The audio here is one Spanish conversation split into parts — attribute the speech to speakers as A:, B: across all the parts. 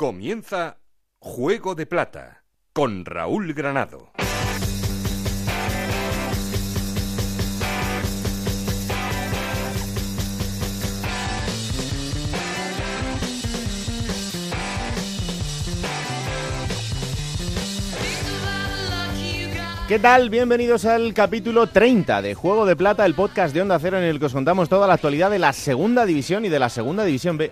A: Comienza Juego de Plata con Raúl Granado.
B: ¿Qué tal? Bienvenidos al capítulo 30 de Juego de Plata, el podcast de Onda Cero en el que os contamos toda la actualidad de la Segunda División y de la Segunda División B.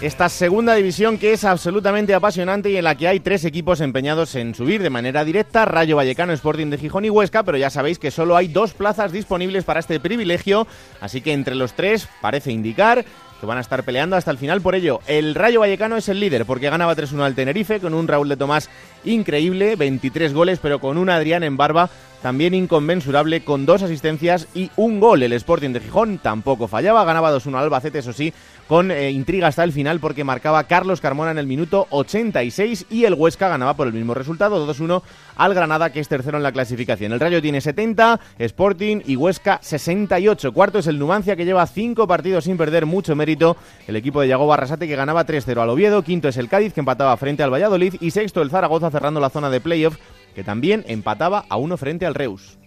B: Esta segunda división que es absolutamente apasionante y en la que hay tres equipos empeñados en subir de manera directa, Rayo Vallecano, Sporting de Gijón y Huesca, pero ya sabéis que solo hay dos plazas disponibles para este privilegio, así que entre los tres parece indicar que van a estar peleando hasta el final por ello. El Rayo Vallecano es el líder porque ganaba 3-1 al Tenerife con un Raúl de Tomás increíble, 23 goles, pero con un Adrián en barba también inconmensurable con dos asistencias y un gol. El Sporting de Gijón tampoco fallaba, ganaba 2-1 al Albacete, eso sí, con eh, intriga hasta el final porque marcaba Carlos Carmona en el minuto 86 y el Huesca ganaba por el mismo resultado, 2-1 al Granada que es tercero en la clasificación. El Rayo tiene 70, Sporting y Huesca 68. Cuarto es el Numancia que lleva cinco partidos sin perder mucho mérito. El equipo de Yago Barrasate que ganaba 3-0 al Oviedo. Quinto es el Cádiz que empataba frente al Valladolid y sexto el Zaragoza cerrando la zona de playoff que también empataba a uno frente al Reus.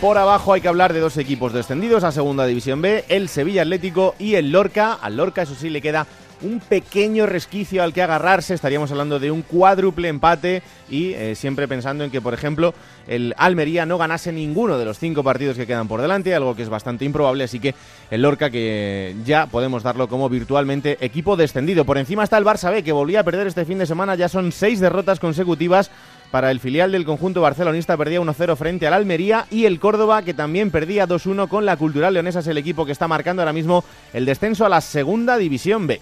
B: Por abajo hay que hablar de dos equipos descendidos a Segunda División B, el Sevilla Atlético y el Lorca. Al Lorca, eso sí, le queda un pequeño resquicio al que agarrarse. Estaríamos hablando de un cuádruple empate y eh, siempre pensando en que, por ejemplo, el Almería no ganase ninguno de los cinco partidos que quedan por delante, algo que es bastante improbable. Así que el Lorca, que ya podemos darlo como virtualmente equipo descendido. Por encima está el Barça B, que volvía a perder este fin de semana. Ya son seis derrotas consecutivas para el filial del conjunto barcelonista perdía 1-0 frente al Almería y el Córdoba que también perdía 2-1 con la Cultural Leonesa es el equipo que está marcando ahora mismo el descenso a la Segunda División B.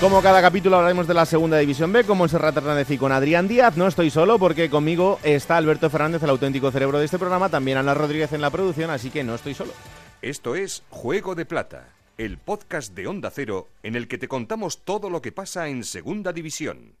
B: Como cada capítulo hablaremos de la segunda división B, como en Serrat Hernández y con Adrián Díaz. No estoy solo porque conmigo está Alberto Fernández, el auténtico cerebro de este programa, también Ana Rodríguez en la producción, así que no estoy solo.
A: Esto es Juego de Plata, el podcast de Onda Cero en el que te contamos todo lo que pasa en Segunda División.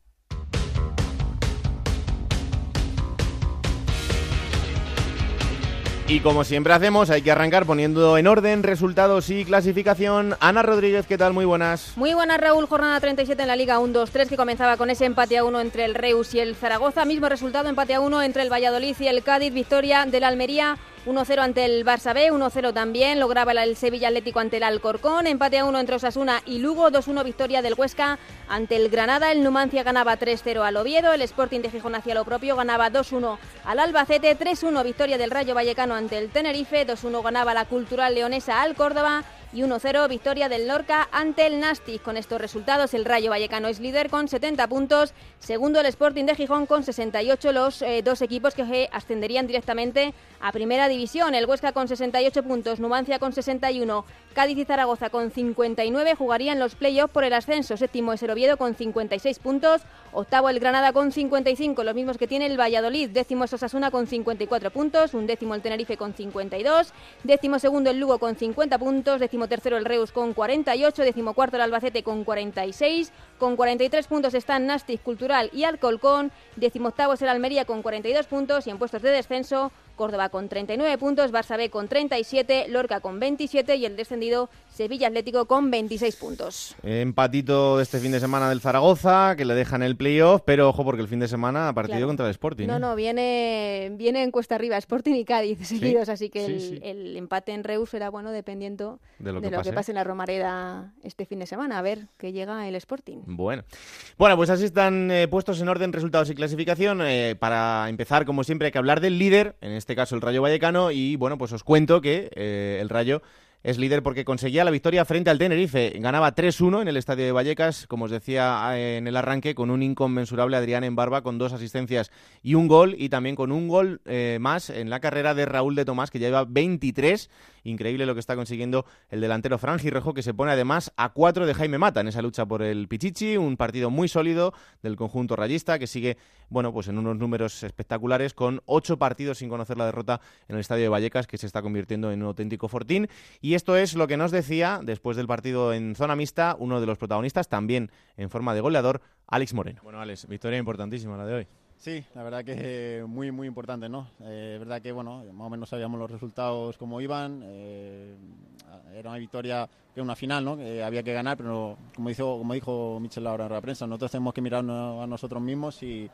B: Y como siempre hacemos, hay que arrancar poniendo en orden resultados y clasificación. Ana Rodríguez, ¿qué tal? Muy buenas.
C: Muy buenas, Raúl. Jornada 37 en la Liga 1-2-3 que comenzaba con ese empate a 1 entre el Reus y el Zaragoza. Mismo resultado, empate a 1 entre el Valladolid y el Cádiz. Victoria del Almería 1-0 ante el Barça B, 1-0 también, lograba el Sevilla Atlético ante el Alcorcón, empate a 1 entre Osasuna y Lugo, 2-1 victoria del Huesca ante el Granada, el Numancia ganaba 3-0 al Oviedo, el Sporting de Gijón hacía lo propio, ganaba 2-1 al Albacete, 3-1 victoria del Rayo Vallecano ante el Tenerife, 2-1 ganaba la Cultural Leonesa al Córdoba y 1-0 victoria del Lorca ante el Nastic. Con estos resultados el Rayo Vallecano es líder con 70 puntos, segundo el Sporting de Gijón con 68, los eh, dos equipos que ascenderían directamente a Primera División. El Huesca con 68 puntos, Numancia con 61, Cádiz y Zaragoza con 59 jugarían los playoffs por el ascenso. Séptimo es el Oviedo con 56 puntos, octavo el Granada con 55, los mismos que tiene el Valladolid. Décimo es Osasuna con 54 puntos, un décimo el Tenerife con 52, décimo segundo el Lugo con 50 puntos, décimo tercero el Reus con 48, décimo cuarto el Albacete con 46, con 43 puntos están Nastic, Cultural y Alcolcón, décimo octavo es el Almería con 42 puntos. Y en puestos de descenso Córdoba con 39 puntos, Barça B con 37, Lorca con 27 y el descendido Sevilla Atlético con 26 puntos.
B: Empatito de este fin de semana del Zaragoza, que le dejan el playoff, pero ojo porque el fin de semana ha partido contra el Sporting.
C: No,
B: ¿eh?
C: no, viene, viene en cuesta arriba, Sporting y Cádiz seguidos, así que el, empate en Reus será bueno dependiendo de lo, que, pase. en la Romareda este fin de semana, a ver qué llega el Sporting.
B: Bueno, bueno pues así están eh, puestos en orden resultados y clasificación. Eh, para empezar, como siempre, hay que hablar del líder, en este caso el Rayo Vallecano, y bueno, pues os cuento que el Rayo es líder porque conseguía la victoria frente al Tenerife. Ganaba 3-1 en el estadio de Vallecas, como os decía en el arranque, con un inconmensurable Adrián en barba, con dos asistencias y un gol, y también con un gol eh, más en la carrera de Raúl de Tomás, que lleva 23. Increíble lo que está consiguiendo el delantero Rojo, que se pone además a 4 de Jaime Mata en esa lucha por el Pichichi. Un partido muy sólido del conjunto rayista, que sigue, bueno, pues en unos números espectaculares, con ocho partidos sin conocer la derrota en el estadio de Vallecas, que se está convirtiendo en un auténtico fortín. Y esto es lo que nos decía después del partido en zona mixta, uno de los protagonistas, también en forma de goleador, Alex Moreno.
D: Bueno, Alex, victoria importantísima la de hoy.
E: Sí, la verdad que muy, muy importante, ¿no? Eh, verdad que, bueno, más o menos sabíamos los resultados cómo iban. Eh, era una victoria que una final, ¿no? Que había que ganar, pero como dijo, como dijo Michel ahora en la prensa, nosotros tenemos que mirar a nosotros mismos y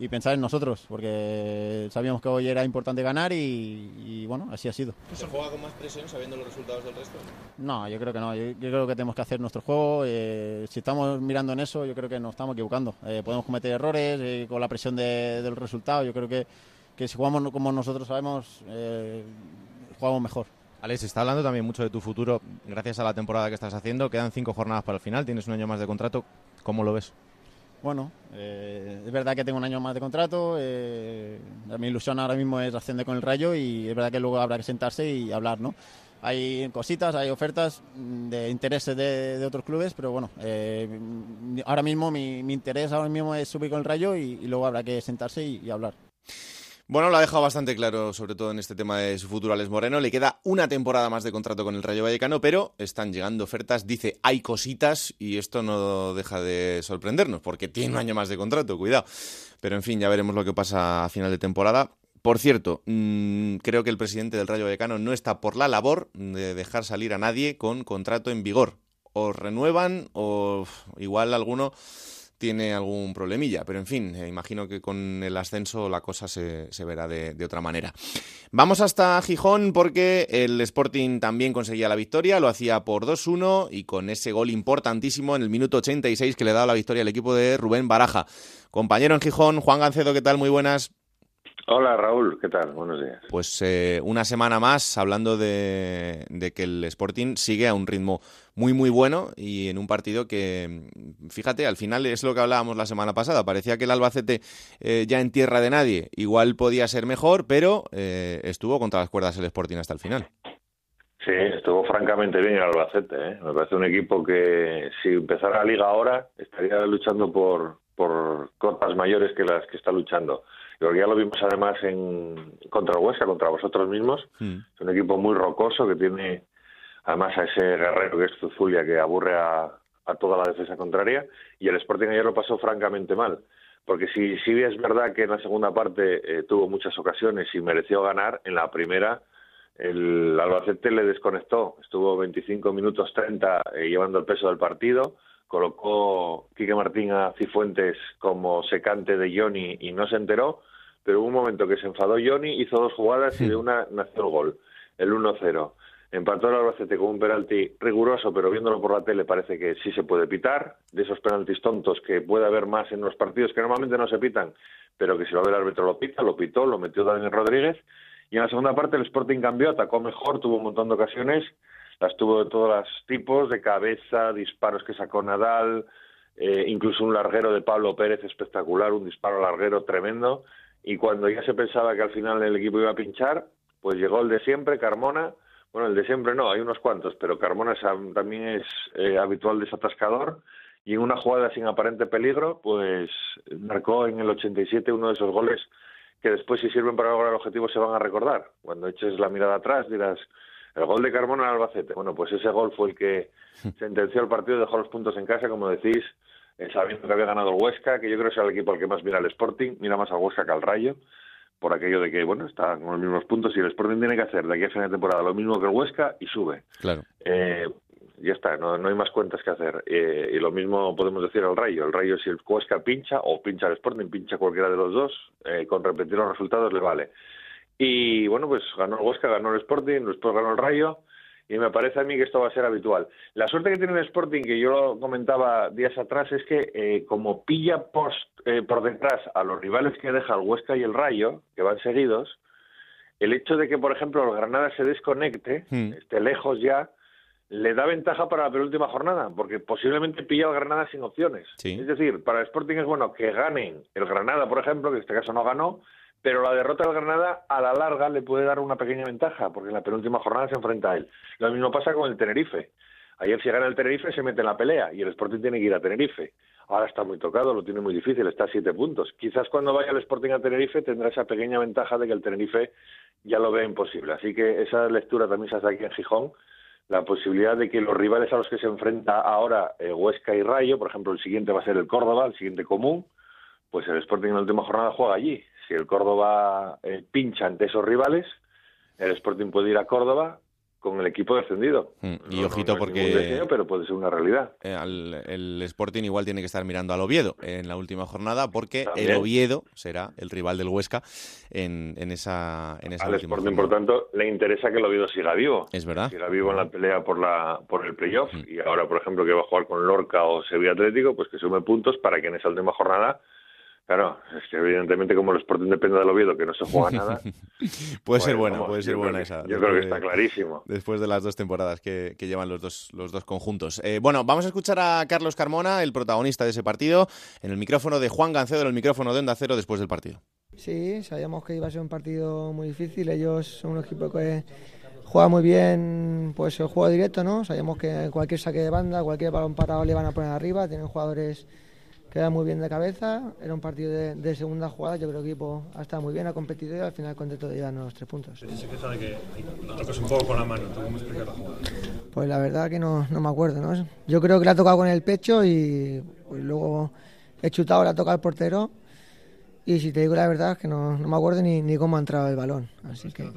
E: y pensar en nosotros, porque sabíamos que hoy era importante ganar y, bueno, así ha sido.
F: ¿Se juega con más presión sabiendo los resultados del resto?
E: No, yo creo que no. Yo, creo que tenemos que hacer nuestro juego. Eh, si estamos mirando en eso, yo creo que nos estamos equivocando. Eh, podemos cometer errores eh, con la presión del resultado. Yo creo que, que si jugamos como nosotros sabemos, jugamos mejor.
G: Alex, está hablando también mucho de tu futuro gracias a la temporada que estás haciendo. Quedan cinco jornadas para el final, tienes un año más de contrato. ¿Cómo lo ves?
E: Bueno, eh, es verdad que tengo un año más de contrato. Eh, mi ilusión ahora mismo es ascender con el Rayo y es verdad que luego habrá que sentarse y hablar, ¿no? Hay cositas, hay ofertas de intereses de, otros clubes, pero bueno, eh, ahora mismo mi, interés ahora mismo es subir con el Rayo y, luego habrá que sentarse y hablar.
B: Bueno, lo ha dejado bastante claro, sobre todo en este tema de su futuro Alex Moreno. Le queda una temporada más de contrato con el Rayo Vallecano, pero están llegando ofertas. Dice, hay cositas y esto no deja de sorprendernos, porque tiene un año más de contrato, cuidado. Pero en fin, ya veremos lo que pasa a final de temporada. Por cierto, mm, creo que el presidente del Rayo Vallecano no está por la labor de dejar salir a nadie con contrato en vigor. O renuevan o igual alguno tiene algún problemilla, pero en fin, eh, imagino que con el ascenso la cosa se, verá de, otra manera. Vamos hasta Gijón porque el Sporting también conseguía la victoria, lo hacía por 2-1 y con ese gol importantísimo en el minuto 86 que le daba la victoria al equipo de Rubén Baraja. Compañero en Gijón, Juan Gancedo, ¿qué tal? Muy buenas.
H: Hola Raúl, ¿qué tal? Buenos días.
B: Pues eh, una semana más hablando de, que el Sporting sigue a un ritmo muy muy bueno y en un partido que, fíjate, al final es lo que hablábamos la semana pasada, parecía que el Albacete eh, ya en tierra de nadie igual podía ser mejor, pero eh, estuvo contra las cuerdas el Sporting hasta el final.
H: Sí, estuvo francamente bien el Albacete. Me parece un equipo que si empezara la liga ahora estaría luchando por, por cotas mayores que las que está luchando. Creo que ya lo vimos además en contra Huesca, contra vosotros mismos. Hmm. Es un equipo muy rocoso que tiene además a ese guerrero que es Zuzulia que aburre a, toda la defensa contraria. Y el Sporting ayer lo pasó francamente mal. Porque si, si es verdad que en la segunda parte eh, tuvo muchas ocasiones y mereció ganar, en la primera el Albacete le desconectó. Estuvo 25 minutos 30 eh, llevando el peso del partido colocó Quique Martín a Cifuentes como secante de Johnny y no se enteró, pero hubo un momento que se enfadó Johnny, hizo dos jugadas y de una nació el gol, el 1-0. Empató el Albacete con un penalti riguroso, pero viéndolo por la tele parece que sí se puede pitar, de esos penaltis tontos que puede haber más en los partidos que normalmente no se pitan, pero que si lo ve el árbitro lo pita, lo pitó, lo metió Daniel Rodríguez. Y en la segunda parte el Sporting cambió, atacó mejor, tuvo un montón de ocasiones las tuvo de todos los tipos, de cabeza, disparos que sacó Nadal, eh, incluso un larguero de Pablo Pérez espectacular, un disparo larguero tremendo. Y cuando ya se pensaba que al final el equipo iba a pinchar, pues llegó el de siempre, Carmona. Bueno, el de siempre no, hay unos cuantos, pero Carmona también es eh, habitual desatascador. Y en una jugada sin aparente peligro, pues marcó en el 87 uno de esos goles que después, si sirven para lograr el objetivo, se van a recordar. Cuando eches la mirada atrás, dirás, el gol de Carmona al Albacete. Bueno, pues ese gol fue el que sentenció el partido, dejó los puntos en casa, como decís, eh, sabiendo que había ganado el Huesca, que yo creo que es el equipo al que más mira el Sporting, mira más al Huesca que al Rayo, por aquello de que, bueno, está con los mismos puntos y el Sporting tiene que hacer de aquí a final de temporada lo mismo que el Huesca y sube.
B: Claro.
H: Eh, ya está, no, hay más cuentas que hacer. Eh, y lo mismo podemos decir al Rayo. El Rayo, si el Huesca pincha, o pincha el Sporting, pincha cualquiera de los dos, con repetir los resultados le vale. Y bueno, pues ganó el Huesca, ganó el Sporting, después ganó el Rayo y me parece a mí que esto va a ser habitual. La suerte que tiene el Sporting, que yo lo comentaba días atrás, es que eh, como pilla post, eh, por detrás a los rivales que deja el Huesca y el Rayo, que van seguidos, el hecho de que, por ejemplo, el Granada se desconecte, hmm. esté lejos ya, le da ventaja para la penúltima jornada, porque posiblemente pilla el Granada sin opciones. Es decir, para el Sporting es bueno que ganen el Granada, por ejemplo, que en este caso no ganó, pero la derrota del Granada a la larga le puede dar una pequeña ventaja, porque en la penúltima jornada se enfrenta a él. Lo mismo pasa con el Tenerife. Ayer si gana el Tenerife se mete en la pelea y el Sporting tiene que ir a Tenerife. Ahora está muy tocado, lo tiene muy difícil, está a siete puntos. Quizás cuando vaya el Sporting a Tenerife tendrá esa pequeña ventaja de que el Tenerife ya lo ve imposible. Así que esa lectura también se hace aquí en Gijón, la posibilidad de que los rivales a los que se enfrenta ahora eh, Huesca y Rayo, por ejemplo, el siguiente va a ser el Córdoba, el siguiente común, pues el Sporting en la última jornada juega allí. Si el Córdoba eh, pincha ante esos rivales, el Sporting puede ir a Córdoba con el equipo descendido.
B: Mm, y
H: No-
B: ojito
H: no
B: porque-
H: deseo, pero puede ser una realidad.
B: Eh, el Sporting igual tiene que estar mirando al Oviedo en la última jornada porque
H: También.
B: el Oviedo será el rival del Huesca en, en esa, en esa
H: Al
B: última
H: Sporting, por
B: jornada.
H: tanto, le interesa que el Oviedo siga vivo.
B: Es verdad.
H: Siga vivo en la pelea por la por el playoff.
B: Mm.
H: Y ahora, por ejemplo, que va a jugar con Lorca o Sevilla Atlético, pues que sume puntos para que en esa última jornada... Claro, es que evidentemente como el Sporting depende del Oviedo, que no se juega nada...
B: Puede ser
H: pues,
B: buena,
H: vamos,
B: puede ser buena
H: que-
B: esa.
H: Yo creo que está
B: de-
H: clarísimo.
B: Después de las dos temporadas que, que llevan los dos, los dos conjuntos. Eh, bueno, vamos a escuchar a Carlos Carmona, el protagonista de ese partido, en el micrófono de Juan Gancedo, en el micrófono de Onda Cero después del partido.
I: Sí, sabíamos que iba a ser un partido muy difícil. Ellos son un equipo que juega muy bien pues el juego directo, ¿no? Sabíamos que cualquier saque de banda, cualquier balón parado le van a poner arriba. Tienen jugadores que van muy bien de cabeza. Era un partido de, de segunda jugada. Yo creo que el equipo ha estado muy bien, ha competido y al final contento de llevarnos los tres puntos.
J: Se queja de que lo tocas un poco con la mano. ¿Tú cómo explicas la jugada?
I: Pues la verdad que no, no me acuerdo, ¿no? Yo creo que la ha tocado con el pecho y pues, luego he chutado, la ha tocado el portero. Y si te digo la verdad es que no, no me acuerdo ni, ni cómo ha entrado el balón. Así que...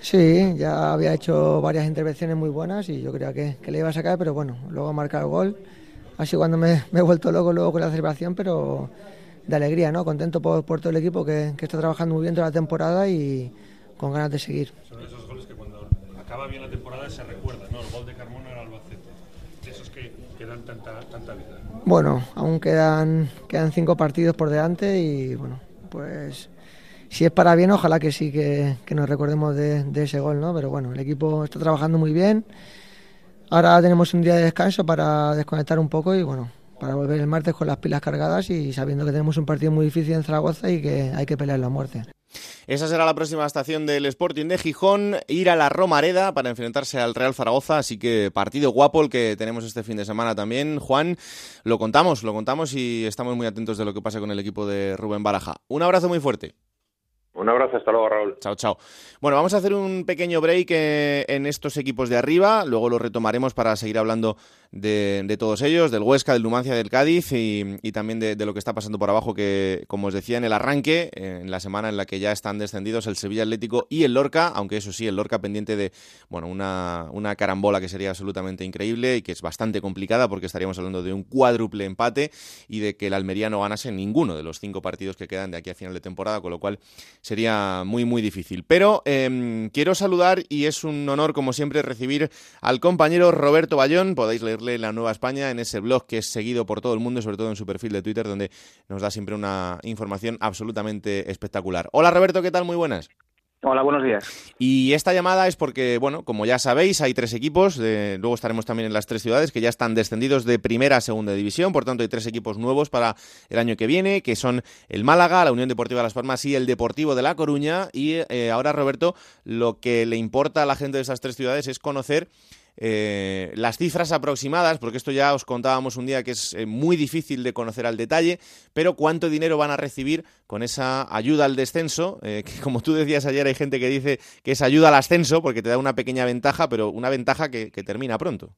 I: Sí, ya había hecho varias intervenciones muy buenas y yo creía que, que le iba a sacar, pero bueno, luego ha marcado el gol. Así cuando me, me he vuelto loco luego con la celebración, pero de alegría, ¿no? Contento por, por todo el equipo que, que está trabajando muy bien toda la temporada y con ganas de seguir.
J: Son esos goles que cuando acaba bien la temporada se recuerda, ¿no? El gol de Carmona era Albacete. Esos que, que dan tanta, tanta vida.
I: Bueno, aún quedan, quedan cinco partidos por delante y bueno, pues si es para bien, ojalá que sí, que, que nos recordemos de, de ese gol, ¿no? Pero bueno, el equipo está trabajando muy bien. Ahora tenemos un día de descanso para desconectar un poco y bueno, para volver el martes con las pilas cargadas y sabiendo que tenemos un partido muy difícil en Zaragoza y que hay que pelear la muerte.
B: Esa será la próxima estación del Sporting de Gijón, ir a la Romareda para enfrentarse al Real Zaragoza, así que partido guapo el que tenemos este fin de semana también. Juan, lo contamos, lo contamos y estamos muy atentos de lo que pasa con el equipo de Rubén Baraja. Un abrazo muy fuerte.
H: Un abrazo, hasta luego, Raúl.
B: Chao, chao. Bueno, vamos a hacer un pequeño break eh, en estos equipos de arriba, luego lo retomaremos para seguir hablando de, de todos ellos, del Huesca, del Numancia, del Cádiz y, también de, lo que está pasando por abajo, que como os decía en el arranque, en la semana en la que ya están descendidos el Sevilla Atlético y el Lorca, aunque eso sí, el Lorca pendiente de bueno una, una carambola que sería absolutamente increíble y que es bastante complicada porque estaríamos hablando de un cuádruple empate y de que el Almería no ganase ninguno de los cinco partidos que quedan de aquí a final de temporada, con lo cual sería muy, muy difícil. Pero eh, quiero saludar y es un honor, como siempre, recibir al compañero Roberto Bayón. Podéis leerle La Nueva España en ese blog que es seguido por todo el mundo, sobre todo en su perfil de Twitter, donde nos da siempre una información absolutamente espectacular. Hola Roberto, ¿qué tal? Muy buenas.
K: Hola, buenos días.
B: Y esta llamada es porque, bueno, como ya sabéis, hay tres equipos, de- luego estaremos también en las tres ciudades que ya están descendidos de primera a segunda división, por tanto hay tres equipos nuevos para el año que viene, que son el Málaga, la Unión Deportiva Las Palmas y el Deportivo de La Coruña. Y eh, ahora, Roberto, lo que le importa a la gente de esas tres ciudades es conocer eh, las cifras aproximadas, porque esto ya os contábamos un día que es eh, muy difícil de conocer al detalle, pero cuánto dinero van a recibir con esa ayuda al descenso, eh, que como tú decías ayer hay gente que dice que es ayuda al ascenso porque te da una pequeña ventaja, pero una ventaja que, que termina pronto.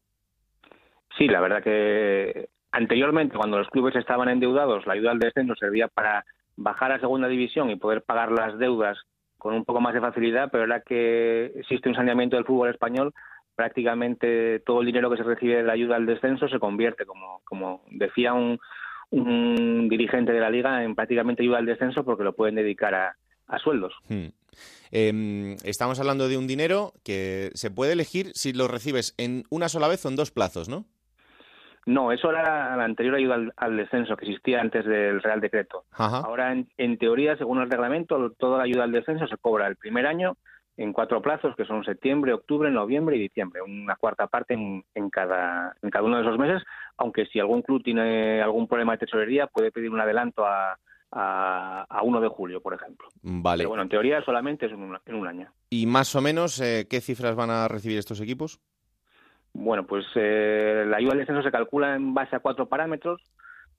K: Sí, la verdad que anteriormente, cuando los clubes estaban endeudados, la ayuda al descenso servía para bajar a segunda división y poder pagar las deudas con un poco más de facilidad, pero ahora que existe un saneamiento del fútbol español, prácticamente todo el dinero que se recibe de la ayuda al descenso se convierte, como, como decía un, un dirigente de la liga, en prácticamente ayuda al descenso porque lo pueden dedicar a, a sueldos.
B: Hmm. Eh, estamos hablando de un dinero que se puede elegir si lo recibes en una sola vez o en dos plazos, ¿no?
K: No, eso era la anterior ayuda al, al descenso que existía antes del Real Decreto.
B: Ajá.
K: Ahora, en, en teoría, según el reglamento, toda la ayuda al descenso se cobra el primer año en cuatro plazos, que son septiembre, octubre, noviembre y diciembre, una cuarta parte en, en, cada, en cada uno de esos meses, aunque si algún club tiene algún problema de tesorería, puede pedir un adelanto a, a, a 1 de julio, por ejemplo.
B: Vale.
K: Pero bueno, en teoría solamente es en un, en un año.
B: ¿Y más o menos eh, qué cifras van a recibir estos equipos?
K: Bueno, pues eh, la ayuda al descenso se calcula en base a cuatro parámetros,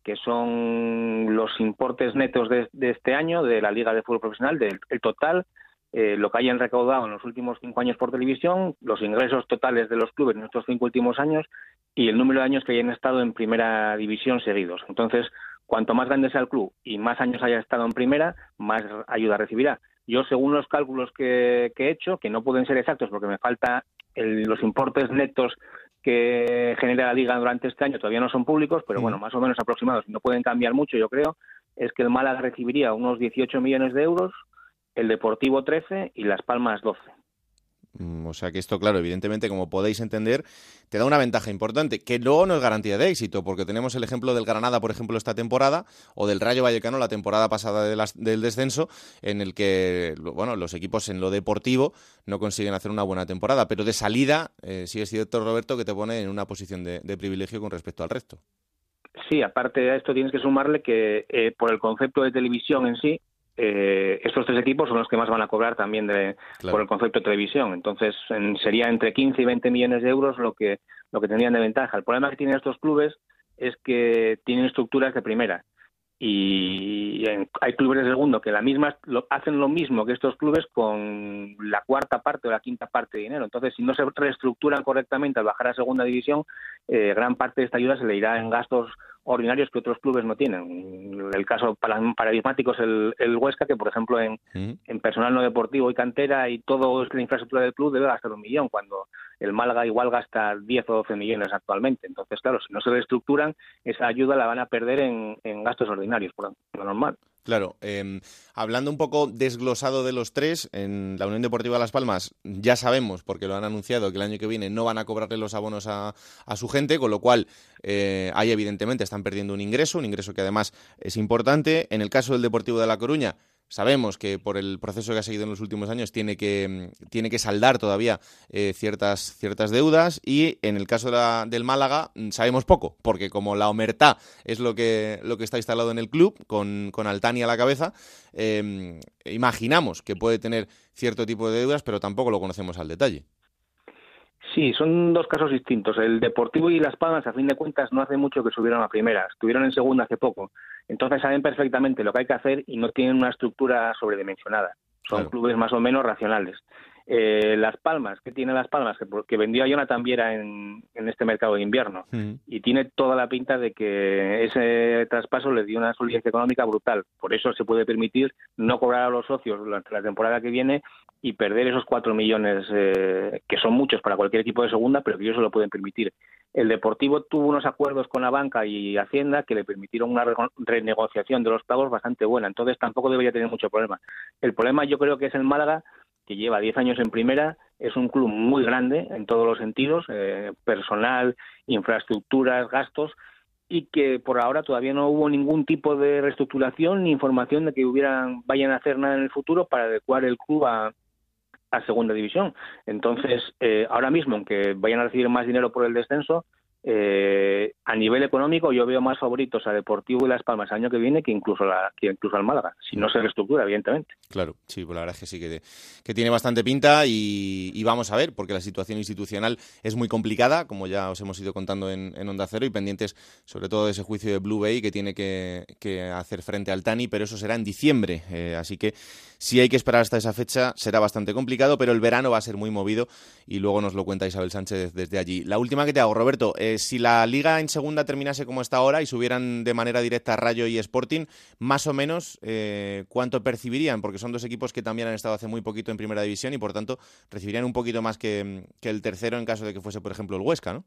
K: que son los importes netos de, de este año de la Liga de Fútbol Profesional, del el total, eh, lo que hayan recaudado en los últimos cinco años por televisión, los ingresos totales de los clubes en estos cinco últimos años y el número de años que hayan estado en primera división seguidos. Entonces, cuanto más grande sea el club y más años haya estado en primera, más ayuda recibirá. Yo, según los cálculos que, he hecho, que no pueden ser exactos porque me falta los importes netos que genera la liga durante este año todavía no son públicos, pero bueno, más o menos aproximados, no pueden cambiar mucho, yo creo, es que el Málaga recibiría unos 18 millones de euros, el Deportivo 13 y Las Palmas 12.
B: Mm, o sea que esto, claro, evidentemente, como podéis entender, te da una ventaja importante, que luego no es garantía de éxito, porque tenemos el ejemplo del Granada, por ejemplo, esta temporada, o del Rayo Vallecano la temporada pasada del descenso, en el que, bueno, los equipos en lo deportivo no consiguen hacer una buena temporada, pero de salida, eh, sí es cierto, Roberto, que te pone en una posición de, privilegio con respecto al resto.
K: Sí, aparte de esto tienes que sumarle que eh, por el concepto de televisión en sí, eh, estos tres equipos son los que más van a cobrar también de, por el concepto de televisión. Entonces, sería entre 15 y 20 millones de euros lo que, lo que tendrían de ventaja. El problema que tienen estos clubes es que tienen estructuras de primera y hay clubes de segundo que la misma lo, hacen lo mismo que estos clubes con la cuarta parte o la quinta parte de dinero. Entonces, si no se reestructuran correctamente al bajar a segunda división, eh, gran parte de esta ayuda se le irá en gastos ordinarios que otros clubes no tienen. El caso paradigmático es el, Huesca, que por ejemplo en, en, personal no deportivo y cantera y todo la infraestructura del club debe gastar un millón, cuando el Málaga igual gasta 10 o 12 millones actualmente. Entonces, claro, si no se reestructuran, esa ayuda la van a perder en, en gastos ordinarios, por lo normal.
B: Claro, em, hablando un poco desglosado de los tres, en la Unión Deportiva Las Palmas ya sabemos, porque lo han anunciado, que el año que viene no van a cobrarle los abonos a, su gente, con lo cual eh, ahí evidentemente están perdiendo un ingreso, un ingreso que además es importante. En el caso del Deportivo de La Coruña, Sabemos que por el proceso que ha seguido en los últimos años tiene que, mm, tiene que saldar todavía eh, ciertas, ciertas deudas y en el caso del Málaga mm, sabemos poco, porque como la omertá es lo que, lo que está instalado en el club, con, con Altani a la cabeza, em, imaginamos que puede tener cierto tipo de deudas, pero tampoco lo conocemos al detalle.
K: Sí, son dos casos distintos. El Deportivo y Las Palmas, a fin de cuentas, no hace mucho que subieron a primera. Estuvieron en segunda hace poco. Entonces saben perfectamente lo que hay que hacer y no tienen una estructura sobredimensionada. Son clubes más o menos racionales. Eh, las Palmas, ¿qué tiene Las Palmas? Que, vendió a Jonathan Viera en, en este mercado de invierno. Mm. Y tiene toda la pinta de que ese traspaso le dio una solidez económica brutal. Por eso se puede permitir no cobrar a los socios durante la temporada que viene y perder esos cuatro millones, eh, que son muchos para cualquier equipo de segunda, pero que ellos se lo pueden permitir. El Deportivo tuvo unos acuerdos con la banca y Hacienda que le permitieron una renegociación de los pagos bastante buena, entonces tampoco debería tener mucho problema. El problema yo creo que es el Málaga, que lleva 10 años en primera, es un club muy grande en todos los sentidos, eh, personal, infraestructuras, gastos, y que por ahora todavía no hubo ningún tipo de reestructuración ni información de que hubieran vayan a hacer nada en el futuro para adecuar el club a, a segunda división. Entonces, eh, ahora mismo, aunque vayan a recibir más dinero por el descenso, eh, a nivel económico yo veo más favoritos a Deportivo y Las Palmas el año que viene que incluso la, que incluso al Málaga, si no se reestructura, evidentemente.
B: Claro, sí, pues la verdad es que sí, que, que tiene bastante pinta y, vamos a ver, porque la situación institucional es muy complicada, como ya os hemos ido contando en, Onda Cero, y pendientes sobre todo de ese juicio de Blue Bay que tiene que, hacer frente al Tani, pero eso será en diciembre, eh, así que si hay que esperar hasta esa fecha será bastante complicado, pero el verano va a ser muy movido y luego nos lo cuenta Isabel Sánchez desde allí. La última que te hago, Roberto, eh, si la liga en segunda terminase como está ahora y subieran de manera directa Rayo y Sporting, más o menos, eh, ¿cuánto percibirían? Porque son dos equipos que también han estado hace muy poquito en primera división y por tanto recibirían un poquito más que, el tercero en caso de que fuese, por ejemplo, el Huesca, ¿no?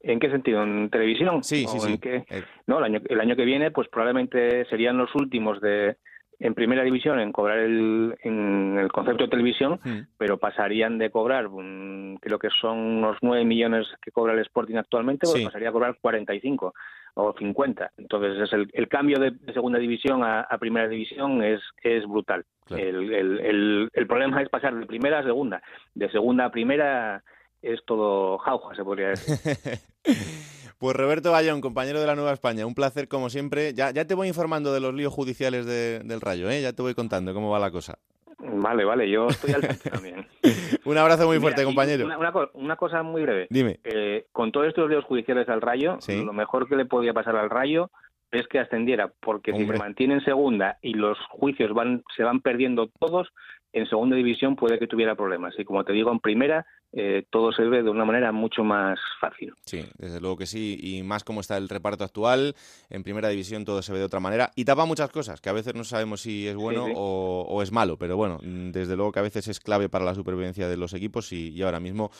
K: ¿En qué sentido? ¿En televisión?
B: Sí, sí, sí.
K: Eh. No, el año, el año que viene, pues probablemente serían los últimos de, en primera división en cobrar el, en el concepto de televisión, pero pasarían de cobrar, creo que son unos 9 millones que cobra el Sporting actualmente, pues pasaría a cobrar 45 o 50. Entonces, es el, el cambio de, segunda división a, primera división es, es brutal. El, el, el, problema es pasar de primera a segunda. De segunda a primera es todo jauja, se podría decir.
B: Pues Roberto Bayón, compañero de la Nueva España, un placer como siempre. Ya, ya te voy informando de los líos judiciales del Rayo, ¿eh? ya te voy contando cómo va la cosa.
K: Vale, vale, yo estoy al tanto también.
B: un abrazo muy fuerte, compañero.
K: Una, cosa muy breve.
B: Dime.
K: Eh, con todos estos líos judiciales al Rayo, lo mejor que le podía pasar al Rayo es que ascendiera, porque si se mantiene en segunda y los juicios van se van perdiendo todos, en segunda división puede que tuviera problemas. Y como te digo, en primera eh, todo se ve de una manera mucho más fácil.
B: Sí, desde luego que sí, y más como está el reparto actual, en primera división todo se ve de otra manera y tapa muchas cosas, que a veces no sabemos si es bueno O, es malo, pero bueno, desde luego que a veces es clave para la supervivencia de los equipos y, ahora mismo,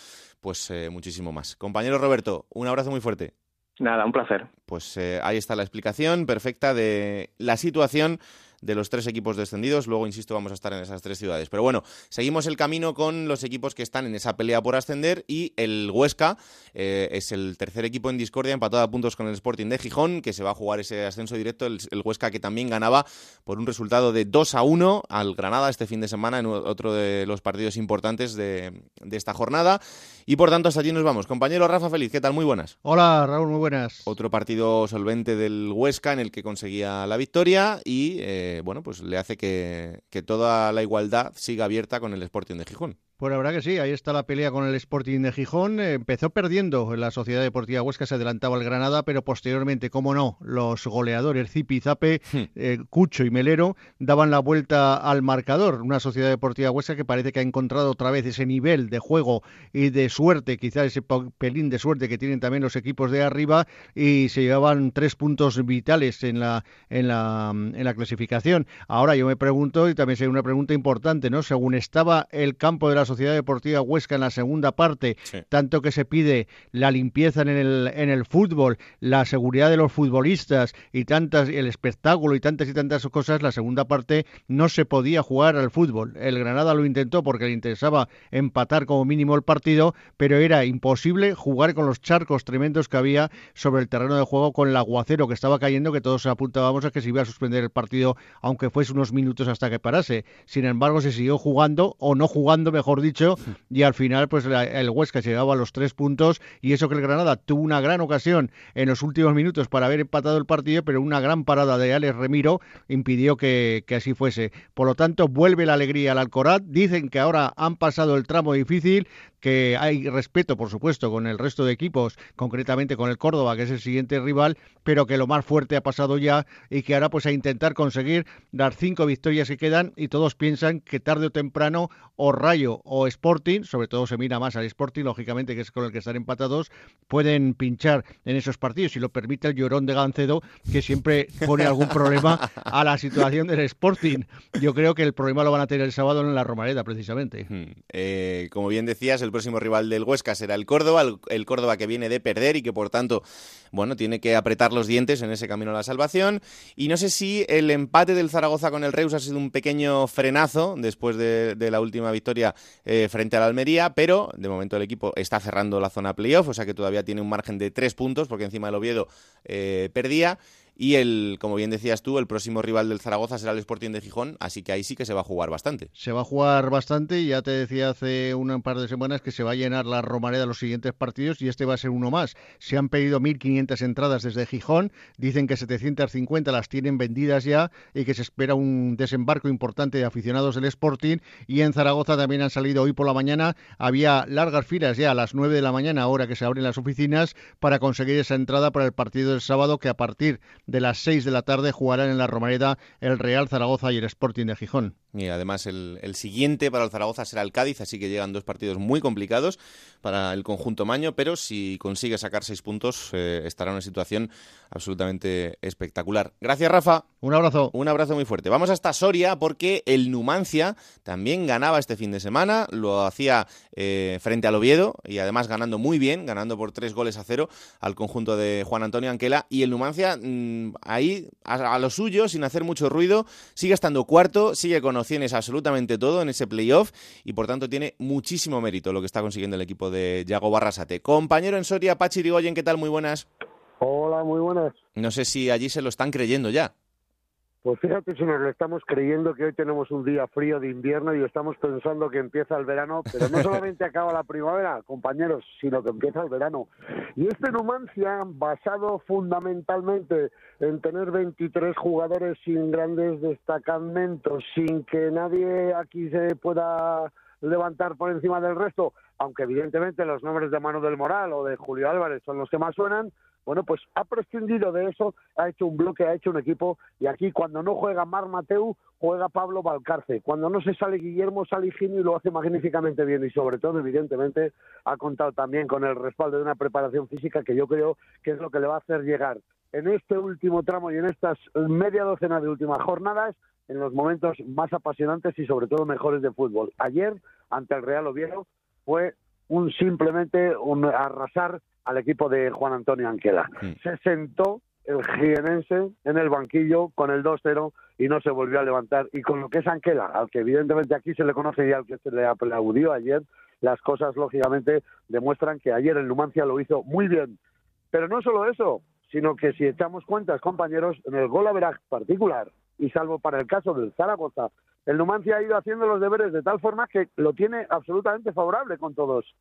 B: pues eh, muchísimo más. Compañero Roberto, un abrazo muy fuerte.
K: Nada, un placer.
B: Pues eh, ahí está la explicación perfecta de la situación de los tres equipos descendidos. Luego, insisto, vamos a estar en esas tres ciudades. Pero bueno, seguimos el camino con los equipos que están en esa pelea por ascender y el Huesca eh, es el tercer equipo en discordia, empatado a puntos con el Sporting de Gijón, que se va a jugar ese ascenso directo. El, Huesca que también ganaba por un resultado de 2 a 1 al Granada este fin de semana en otro de los partidos importantes de, de esta jornada. Y por tanto, hasta allí nos vamos. Compañero Rafa Feliz, ¿qué tal? Muy buenas.
L: Hola, Raúl, muy buenas.
B: Otro partido solvente del Huesca en el que conseguía la victoria y eh, bueno, pues le hace que, que toda la igualdad siga abierta con el Sporting de Gijón.
L: Pues la verdad que sí, ahí está la pelea con el Sporting de Gijón. Empezó perdiendo la Sociedad Deportiva Huesca, se adelantaba el Granada, pero posteriormente, como no, los goleadores Zipi, Zape, hmm. eh, Cucho y Melero daban la vuelta al marcador. Una Sociedad Deportiva Huesca que parece que ha encontrado otra vez ese nivel de juego y de suerte, quizás ese pelín de suerte que tienen también los equipos de arriba y se llevaban tres puntos vitales en la, en la, en la clasificación. Ahora yo me pregunto, y también sería una pregunta importante, ¿no? Según estaba el campo de la Sociedad Deportiva Huesca en la segunda parte, tanto que se pide la limpieza en el, en el fútbol, la seguridad de los futbolistas y tantas el espectáculo y tantas y tantas cosas, la segunda parte no se podía jugar al fútbol. El Granada lo intentó porque le interesaba empatar como mínimo el partido, pero era imposible jugar con los charcos tremendos que había sobre el terreno de juego con el aguacero que estaba cayendo, que todos apuntábamos a que se iba a suspender el partido, aunque fuese unos minutos hasta que parase. Sin embargo, se siguió jugando o no jugando, mejor dicho, y al final pues el Huesca llegaba a los tres puntos y eso que el Granada tuvo una gran ocasión en los últimos minutos para haber empatado el partido, pero una gran parada de Alex Remiro impidió que, que así fuese. Por lo tanto, vuelve la alegría al Alcoraz. Dicen que ahora han pasado el tramo difícil, que hay respeto, por supuesto, con el resto de equipos, concretamente con el Córdoba, que es el siguiente rival, pero que lo más fuerte ha pasado ya y que ahora pues a intentar conseguir las cinco victorias que quedan y todos piensan que tarde o temprano o Rayo o Sporting, sobre todo se mira más al Sporting, lógicamente que es con el que están empatados, pueden pinchar en esos partidos, si lo permite el llorón de Gancedo, que siempre pone algún problema a la situación del Sporting. Yo creo que el problema lo van a tener el sábado en la Romareda, precisamente.
B: Eh, como bien decías, el próximo rival del Huesca será el Córdoba, el, Córdoba que viene de perder y que por tanto, bueno, tiene que apretar los dientes en ese camino a la salvación. Y no sé si el empate del Zaragoza con el Reus ha sido un pequeño frenazo después de, la última victoria eh, frente al Almería, pero de momento el equipo está cerrando la zona playoff, o sea que todavía tiene un margen de tres puntos porque encima el Oviedo eh, perdía. Y el, como bien decías tú, el próximo rival del Zaragoza será el Sporting de Gijón, así que ahí sí que se va a jugar bastante.
L: Se va a jugar bastante y ya te decía hace un par de semanas que se va a llenar la Romareda los siguientes partidos y este va a ser uno más. Se han pedido 1.500 entradas desde Gijón, dicen que 750 las tienen vendidas ya y que se espera un desembarco importante de aficionados del Sporting y en Zaragoza también han salido hoy por la mañana, había largas filas ya a las 9 de la mañana, ahora que se abren las oficinas, para conseguir esa entrada para el partido del sábado que a partir de las 6 de la tarde jugarán en la Romareda el Real Zaragoza y el Sporting de Gijón.
B: Y además el, siguiente para el Zaragoza será el Cádiz, así que llegan dos partidos muy complicados para el conjunto maño, pero si consigue sacar seis puntos eh, estará en una situación absolutamente espectacular. Gracias Rafa.
L: Un abrazo.
B: Un abrazo muy fuerte. Vamos hasta Soria porque el Numancia también ganaba este fin de semana, lo hacía eh, frente al Oviedo y además ganando muy bien, ganando por tres goles a cero al conjunto de Juan Antonio Anquela y el Numancia ahí a, a, lo suyo, sin hacer mucho ruido, sigue estando cuarto, sigue con opciones absolutamente todo en ese playoff y por tanto tiene muchísimo mérito lo que está consiguiendo el equipo de Yago Barrasate. Compañero en Soria, Pachi Rigoyen, ¿qué tal? Muy buenas.
M: Hola, muy buenas.
B: No sé si allí se lo están creyendo ya.
M: Pues fíjate si nos lo estamos creyendo que hoy tenemos un día frío de invierno y estamos pensando que empieza el verano, pero no solamente acaba la primavera, compañeros, sino que empieza el verano. Y este Numancia, basado fundamentalmente en tener 23 jugadores sin grandes destacamentos, sin que nadie aquí se pueda levantar por encima del resto, aunque evidentemente los nombres de Manu del Moral o de Julio Álvarez son los que más suenan, Bueno, pues ha prescindido de eso, ha hecho un bloque, ha hecho un equipo y aquí cuando no juega Mar Mateu, juega Pablo Valcarce. Cuando no se sale Guillermo, sale y lo hace magníficamente bien y sobre todo, evidentemente, ha contado también con el respaldo de una preparación física que yo creo que es lo que le va a hacer llegar en este último tramo y en estas media docena de últimas jornadas en los momentos más apasionantes y sobre todo mejores de fútbol. Ayer, ante el Real Oviedo, fue un simplemente un arrasar al equipo de Juan Antonio Anquela. Se sentó el jienense en el banquillo con el 2-0 y no se volvió a levantar. Y con lo que es Anquela, al que evidentemente aquí se le conoce y al que se le aplaudió ayer, las cosas lógicamente demuestran que ayer el Numancia lo hizo muy bien. Pero no solo eso, sino que si echamos cuentas, compañeros, en el gol a particular, y salvo para el caso del Zaragoza, el Numancia ha ido haciendo los deberes de tal forma que lo tiene absolutamente favorable con todos.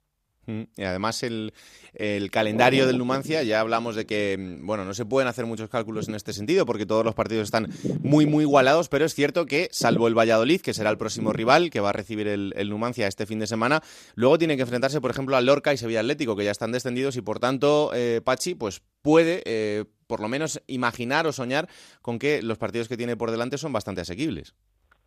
B: Mm, y además el, calendario del Numancia, ya hablamos de que, mm, bueno, no se pueden hacer muchos cálculos en este sentido porque todos los partidos están muy, muy igualados, pero es cierto que, salvo el Valladolid, que será el próximo rival que va a recibir el, el Numancia este fin de semana, luego tiene que enfrentarse, por ejemplo, al Lorca y Sevilla Atlético, que ya están descendidos y, por tanto, eh, Pachi, pues puede, eh, por lo menos, imaginar o soñar con que los partidos que tiene por delante son bastante asequibles.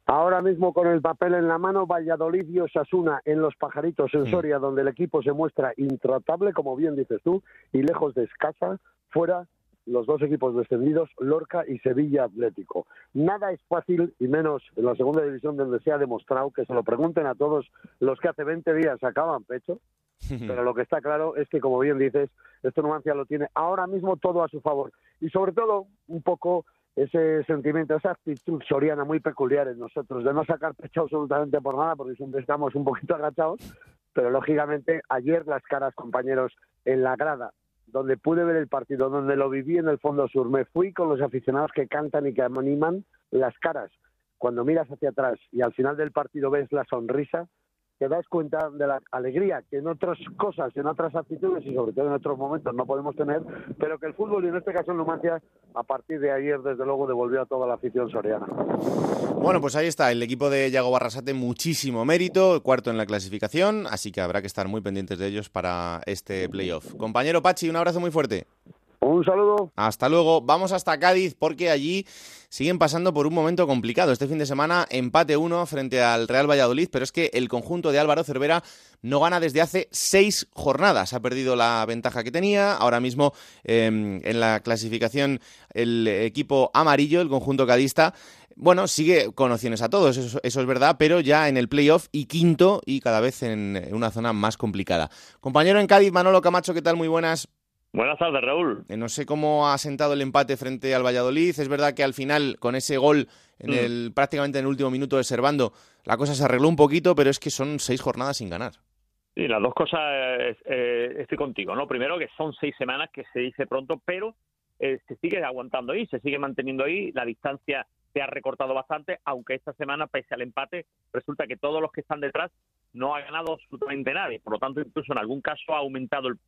M: Ahora mismo con el papel en la mano, Valladolid y Osasuna en los pajaritos en Soria, donde el equipo se muestra intratable, como bien dices tú, y lejos de escasa, fuera los dos equipos descendidos, Lorca y Sevilla Atlético. Nada es fácil, y menos en la segunda división donde se ha demostrado, que se lo pregunten a todos los que hace 20 días sacaban pecho, pero lo que está claro es que, como bien dices, esto Numancia lo tiene ahora mismo todo a su favor. Y sobre todo, un poco ese sentimiento, esa actitud soriana muy peculiar en nosotros, de no sacar pecho absolutamente por nada, porque siempre estamos un poquito agachados, pero lógicamente ayer las caras, compañeros, en la grada, donde pude ver el partido, donde lo viví en el Fondo Sur, me fui con los aficionados que cantan y que animan las caras. Cuando miras hacia atrás y al final del partido ves la sonrisa, te das cuenta de la alegría que en otras cosas, en otras actitudes y sobre todo en otros momentos no podemos tener, pero que el fútbol y en este caso el Numancia a partir de ayer desde luego devolvió a toda la afición soriana.
B: Bueno, pues ahí está el equipo de Yago Barrasate, muchísimo mérito, cuarto en la clasificación, así que habrá que estar muy pendientes de ellos para este playoff. Compañero Pachi, un abrazo muy fuerte.
M: Un saludo.
B: Hasta luego. Vamos hasta Cádiz porque allí siguen pasando por un momento complicado. Este fin de semana empate uno frente al Real Valladolid, pero es que el conjunto de Álvaro Cervera no gana desde hace seis jornadas. Ha perdido la ventaja que tenía. Ahora mismo em, en la clasificación el equipo amarillo, el conjunto cadista, bueno, sigue con opciones a todos, eso, eso, es verdad, pero ya en el playoff y quinto y cada vez en una zona más complicada. Compañero en Cádiz, Manolo Camacho, ¿qué tal? Muy buenas.
N: Buenas tardes, Raúl.
B: Eh, no sé cómo ha sentado el empate frente al Valladolid. Es verdad que al final, con ese gol en mm. el, prácticamente en el último minuto de Servando, la cosa se arregló un poquito, pero es que son seis jornadas sin ganar.
N: Sí, las dos cosas eh, estoy contigo, ¿no? Primero que son seis semanas que se dice pronto, pero eh, se sigue aguantando ahí, se sigue manteniendo ahí, la distancia se ha recortado bastante, aunque esta semana, pese al empate, resulta que todos los que están detrás no ha ganado absolutamente nadie. Por lo tanto, incluso en algún caso ha aumentado el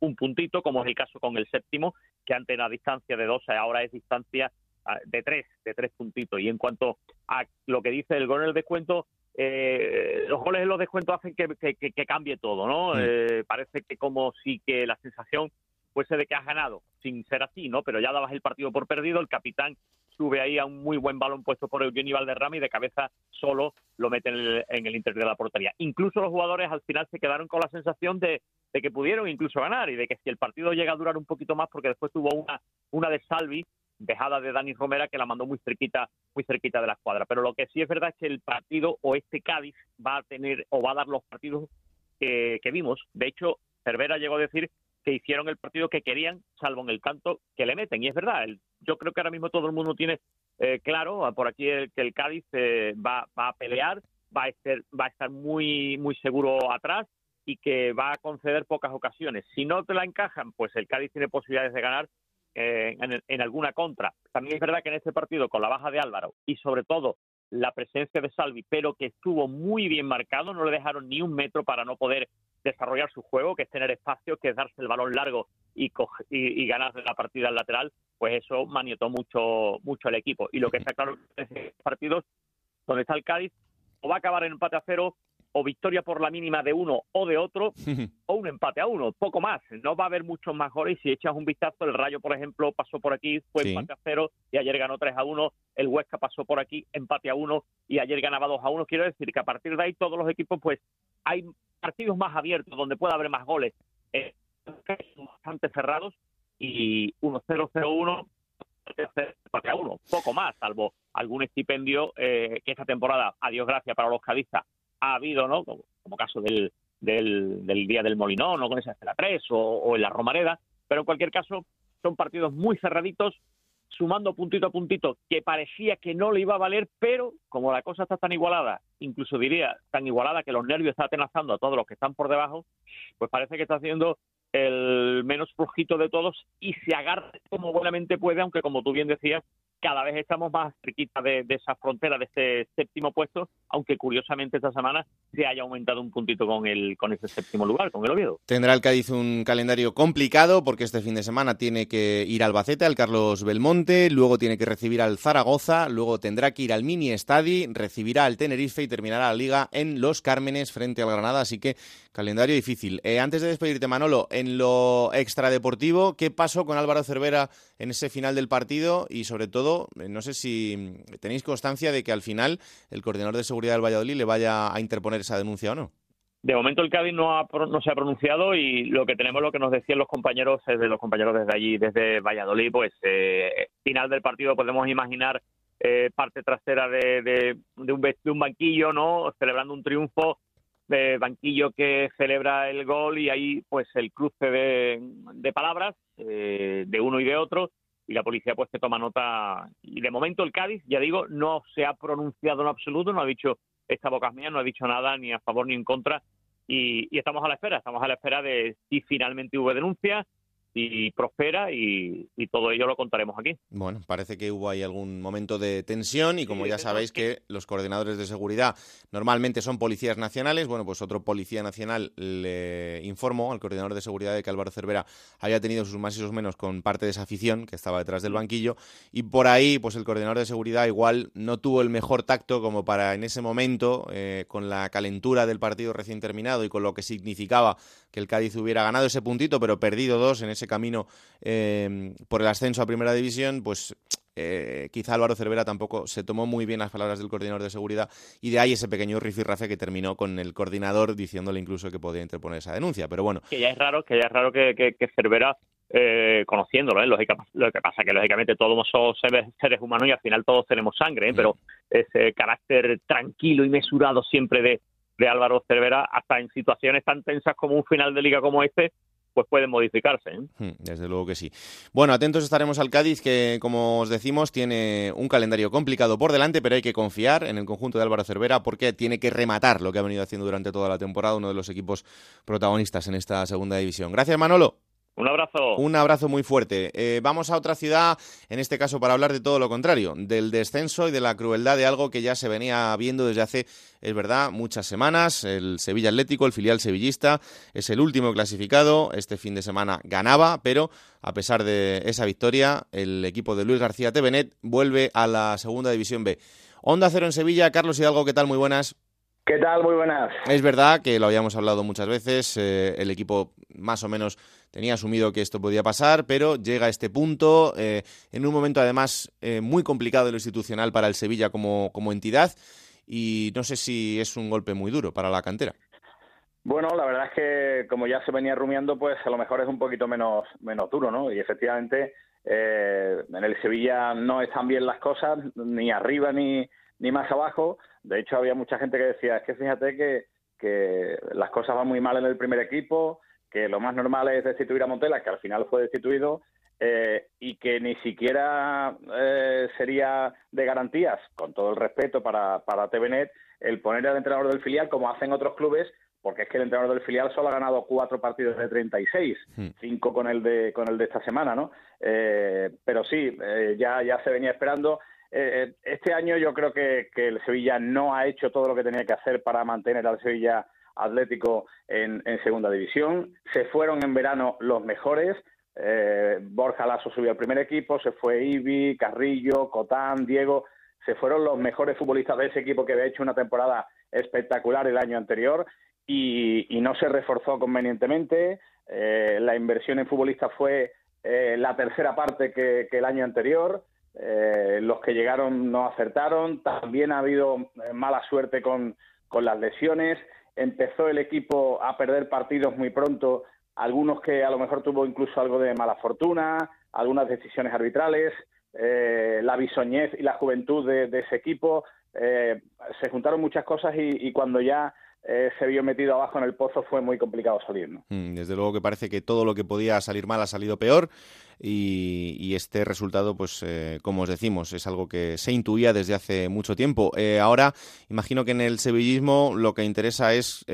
N: un puntito, como es el caso con el séptimo, que antes era distancia de 12, ahora es distancia ah, de tres, de tres puntitos. Y en cuanto a lo que dice el gol en el descuento, eh, los goles en los descuentos hacen que, que, cambie todo, ¿no? Eh, parece que como si que la sensación fuese de que has ganado, sin ser así, ¿no? Pero ya dabas el partido por perdido, el capitán sube ahí a un muy buen balón puesto por Eugenio Valderrama y de cabeza solo lo mete en el, en el interior de la portería. Incluso los jugadores al final se quedaron con la sensación de, de que pudieron incluso ganar y de que si el partido llega a durar un poquito más, porque después tuvo una, una de Salvi, dejada de Dani Romera, que la mandó muy cerquita, muy cerquita de la escuadra. Pero lo que sí es verdad es que el partido o este Cádiz va a tener o va a dar los partidos que, que vimos. De hecho, Cervera llegó a decir que hicieron el partido que querían, salvo en el canto que le meten. Y es verdad, yo creo que ahora mismo todo el mundo tiene eh, claro por aquí que el Cádiz eh, va, va, a pelear, va a, estar, va a estar muy, muy seguro atrás y que va a conceder pocas ocasiones. Si no te la encajan, pues el Cádiz tiene posibilidades de ganar eh, en, alguna contra. También es verdad que en este partido, con la baja de Álvaro y sobre todo la presencia de Salvi, pero que estuvo muy bien marcado, no le dejaron ni un metro para no poder desarrollar su juego, que es tener espacio, que es darse el balón largo y, y, ganar la partida al lateral, pues eso maniotó mucho, mucho el equipo. Y lo que está claro es que partidos donde está el Cádiz o va a acabar en empate a cero o victoria por la mínima de uno o de otro, o un empate a uno, poco más. No va a haber muchos más goles. Si echas un vistazo, el Rayo, por ejemplo, pasó por aquí, fue
B: Sí.
N: empate a cero y ayer ganó 3 a 1. El Huesca pasó por aquí, empate a uno y ayer ganaba 2 a 1. Quiero decir que a partir de ahí todos los equipos, pues hay partidos más abiertos donde puede haber más goles. Eh, son bastante cerrados y 1-0, 0-1, empate a uno, poco más, salvo algún estipendio eh, que esta temporada, a Dios gracias para los cadistas, ha habido, ¿no? Como, caso del, del, del Día del Molinón, o con esa Estela 3 o, o en la Romareda, pero en cualquier caso son partidos muy cerraditos, sumando puntito a puntito, que parecía que no le iba a valer, pero como la cosa está tan igualada, incluso diría tan igualada que los nervios están atenazando a todos los que están por debajo, pues parece que está haciendo el menos flojito de todos y se agarra como buenamente puede, aunque como tú bien decías, cada vez estamos más cerquita de, esa frontera, de este séptimo puesto, aunque curiosamente esta semana se haya aumentado un puntito con el con ese séptimo lugar, con el Oviedo.
B: Tendrá el Cádiz un calendario complicado porque este fin de semana tiene que ir al Albacete, al Carlos Belmonte, luego tiene que recibir al Zaragoza, luego tendrá que ir al Mini Estadi, recibirá al Tenerife y terminará la liga en Los Cármenes frente al Granada, así que calendario difícil. Eh, antes de despedirte, Manolo, en lo extradeportivo, ¿qué pasó con Álvaro Cervera en ese final del partido? Y sobre todo, eh, no sé si mm, tenéis constancia de que al final el coordinador de seguridad del Valladolid le vaya a interponer esa denuncia o no.
N: De momento el Cádiz no, ha, no se ha pronunciado y lo que tenemos, lo que nos decían los compañeros, eh, de los compañeros desde allí, desde Valladolid, pues eh, final del partido podemos imaginar eh, parte trasera de, un, de un banquillo, ¿no? Celebrando un triunfo, de banquillo que celebra el gol y ahí pues el cruce de, de palabras eh, de uno y de otro y la policía pues que toma nota. Y de momento el Cádiz, ya digo, no se ha pronunciado en absoluto, no ha dicho esta boca mía, no ha dicho nada ni a favor ni en contra y estamos a la espera, estamos a la espera de si finalmente hubo denuncia, si prospera y, y todo ello lo contaremos aquí.
B: Bueno, parece que hubo ahí algún momento de tensión y como ya sabéis que los coordinadores de seguridad normalmente son policías nacionales, bueno, pues otro policía nacional le informó al coordinador de seguridad de que Álvaro Cervera había tenido sus más y sus menos con parte de esa afición que estaba detrás del banquillo y por ahí, pues el coordinador de seguridad igual no tuvo el mejor tacto como para en ese momento, eh, con la calentura del partido recién terminado y con lo que significaba que el Cádiz hubiera ganado ese puntito, pero perdido dos en ese camino eh, por el ascenso a Primera División, pues eh, quizá Álvaro Cervera tampoco se tomó muy bien las palabras del coordinador de seguridad y de ahí ese pequeño rifirrafe que terminó con el coordinador diciéndole incluso que podía interponer esa denuncia. Pero bueno,
N: que ya es raro, que ya es raro que, que, que Cervera, eh, conociéndolo, ¿eh? Lógica, lo que pasa que lógicamente todos somos seres, seres humanos y al final todos tenemos sangre, ¿eh? pero ese carácter tranquilo y mesurado siempre de, de Álvaro Cervera, hasta en situaciones tan tensas como un final de liga como este, pues pueden modificarse. ¿eh?
B: Hmm, Desde luego que sí. Bueno, atentos estaremos al Cádiz, que como os decimos, tiene un calendario complicado por delante, pero hay que confiar en el conjunto de Álvaro Cervera porque tiene que rematar lo que ha venido haciendo durante toda la temporada, uno de los equipos protagonistas en esta segunda división. Gracias, Manolo.
N: Un abrazo.
B: Un abrazo muy fuerte. Eh, vamos a otra ciudad, en este caso para hablar de todo lo contrario, del descenso y de la crueldad de algo que ya se venía viendo desde hace, es verdad, muchas semanas. El Sevilla Atlético, el filial sevillista, es el último clasificado. Este fin de semana ganaba, pero a pesar de esa victoria, el equipo de Luis García Tevenet vuelve a la segunda división B. Onda Cero en Sevilla, Carlos Hidalgo, ¿qué tal? Muy buenas.
O: ¿Qué tal? Muy buenas.
B: Es verdad que lo habíamos hablado muchas veces, eh, el equipo más o menos tenía asumido que esto podía pasar, pero llega a este punto, eh, en un momento además eh, muy complicado de lo institucional para el Sevilla como, como entidad, y no sé si es un golpe muy duro para la cantera.
O: Bueno, la verdad es que como ya se venía rumiando, pues a lo mejor es un poquito menos, menos duro, ¿no? Y efectivamente eh, en el Sevilla no están bien las cosas, ni arriba ni, ni más abajo. De hecho, había mucha gente que decía, es que fíjate que, que las cosas van muy mal en el primer equipo, que lo más normal es destituir a Montela, que al final fue destituido, eh, y que ni siquiera eh, sería de garantías, con todo el respeto para, para TVNet, el poner al entrenador del filial como hacen otros clubes, porque es que el entrenador del filial solo ha ganado cuatro partidos de 36, cinco con el de con el de esta semana, ¿no? Eh, pero sí, eh, ya ya se venía esperando. Eh, este año yo creo que, que el Sevilla no ha hecho todo lo que tenía que hacer para mantener al Sevilla Atlético en, en segunda división. Se fueron en verano los mejores. Eh, Borja Lasso subió al primer equipo, se fue Ibi, Carrillo, Cotán, Diego. Se fueron los mejores futbolistas de ese equipo que había hecho una temporada espectacular el año anterior y, no se reforzó convenientemente. Eh, la inversión en futbolistas fue eh, la tercera parte que, el año anterior. Eh, los que llegaron no acertaron. También ha habido mala suerte con, con las lesiones. Empezó el equipo a perder partidos muy pronto, algunos que a lo mejor tuvo incluso algo de mala fortuna, algunas decisiones arbitrales. la bisoñez y la juventud de, ese equipo. se juntaron muchas cosas y cuando ya eh, se vio metido abajo en el pozo, fue muy complicado salir.
B: Mm, desde luego que parece que todo lo que podía salir mal ha salido peor y, este resultado, pues eh, como os decimos, es algo que se intuía desde hace mucho tiempo. Eh, ahora, imagino que en el sevillismo lo que interesa es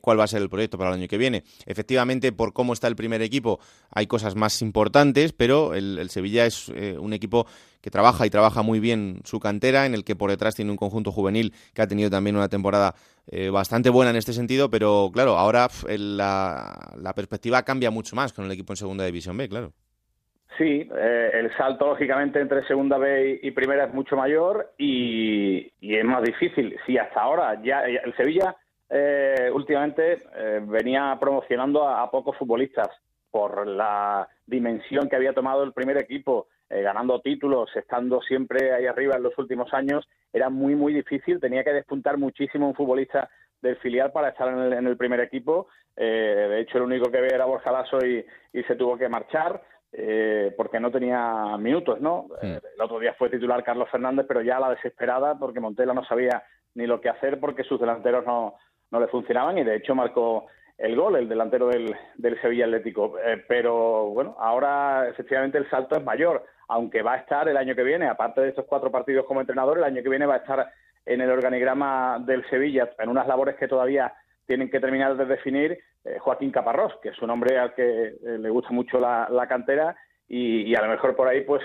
B: cuál va a ser el proyecto para el año que viene. Efectivamente, por cómo está el primer equipo, hay cosas más importantes, pero el Sevilla es un equipo que trabaja y trabaja muy bien su cantera, en el que por detrás tiene un conjunto juvenil que ha tenido también una temporada eh, bastante buena en este sentido, pero claro, ahora la, perspectiva cambia mucho más con el equipo en Segunda División B, claro.
O: Sí, eh, el salto lógicamente entre Segunda B y Primera es mucho mayor y, es más difícil. Si hasta ahora ya el Sevilla eh, últimamente venía promocionando a pocos futbolistas por la dimensión que había tomado el primer equipo eh, ganando títulos, estando siempre ahí arriba en los últimos años, era muy, muy difícil. Tenía que despuntar muchísimo un futbolista del filial para estar en el, primer equipo. Eh, de hecho, el único que ve era Borja Lasso y, se tuvo que marchar. Eh, porque no tenía minutos, ¿no? El otro día fue titular Carlos Fernández, pero ya a la desesperada, porque Montela no sabía ni lo que hacer porque sus delanteros no, no le funcionaban y de hecho marcó el gol, el delantero del, del Sevilla Atlético. pero bueno, ahora efectivamente el salto es mayor aunque va a estar el año que viene, aparte de estos cuatro partidos como entrenador, el año que viene va a estar en el organigrama del Sevilla, en unas labores que todavía tienen que terminar de definir, eh, Joaquín Caparrós, que es un hombre al que eh, le gusta mucho la, cantera y, a lo mejor por ahí pues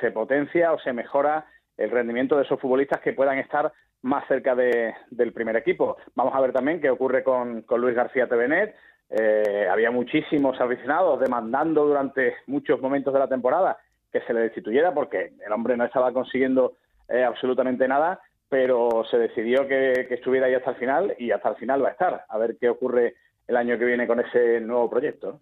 O: se potencia o se mejora el rendimiento de esos futbolistas que puedan estar más cerca del primer equipo. Vamos a ver también qué ocurre con, Luis García Tevenet. Eh, había muchísimos aficionados demandando durante muchos momentos de la temporada que se le destituyera porque el hombre no estaba consiguiendo eh, absolutamente nada, pero se decidió que, estuviera ahí hasta el final y hasta el final va a estar. A ver qué ocurre el año que viene con ese nuevo proyecto.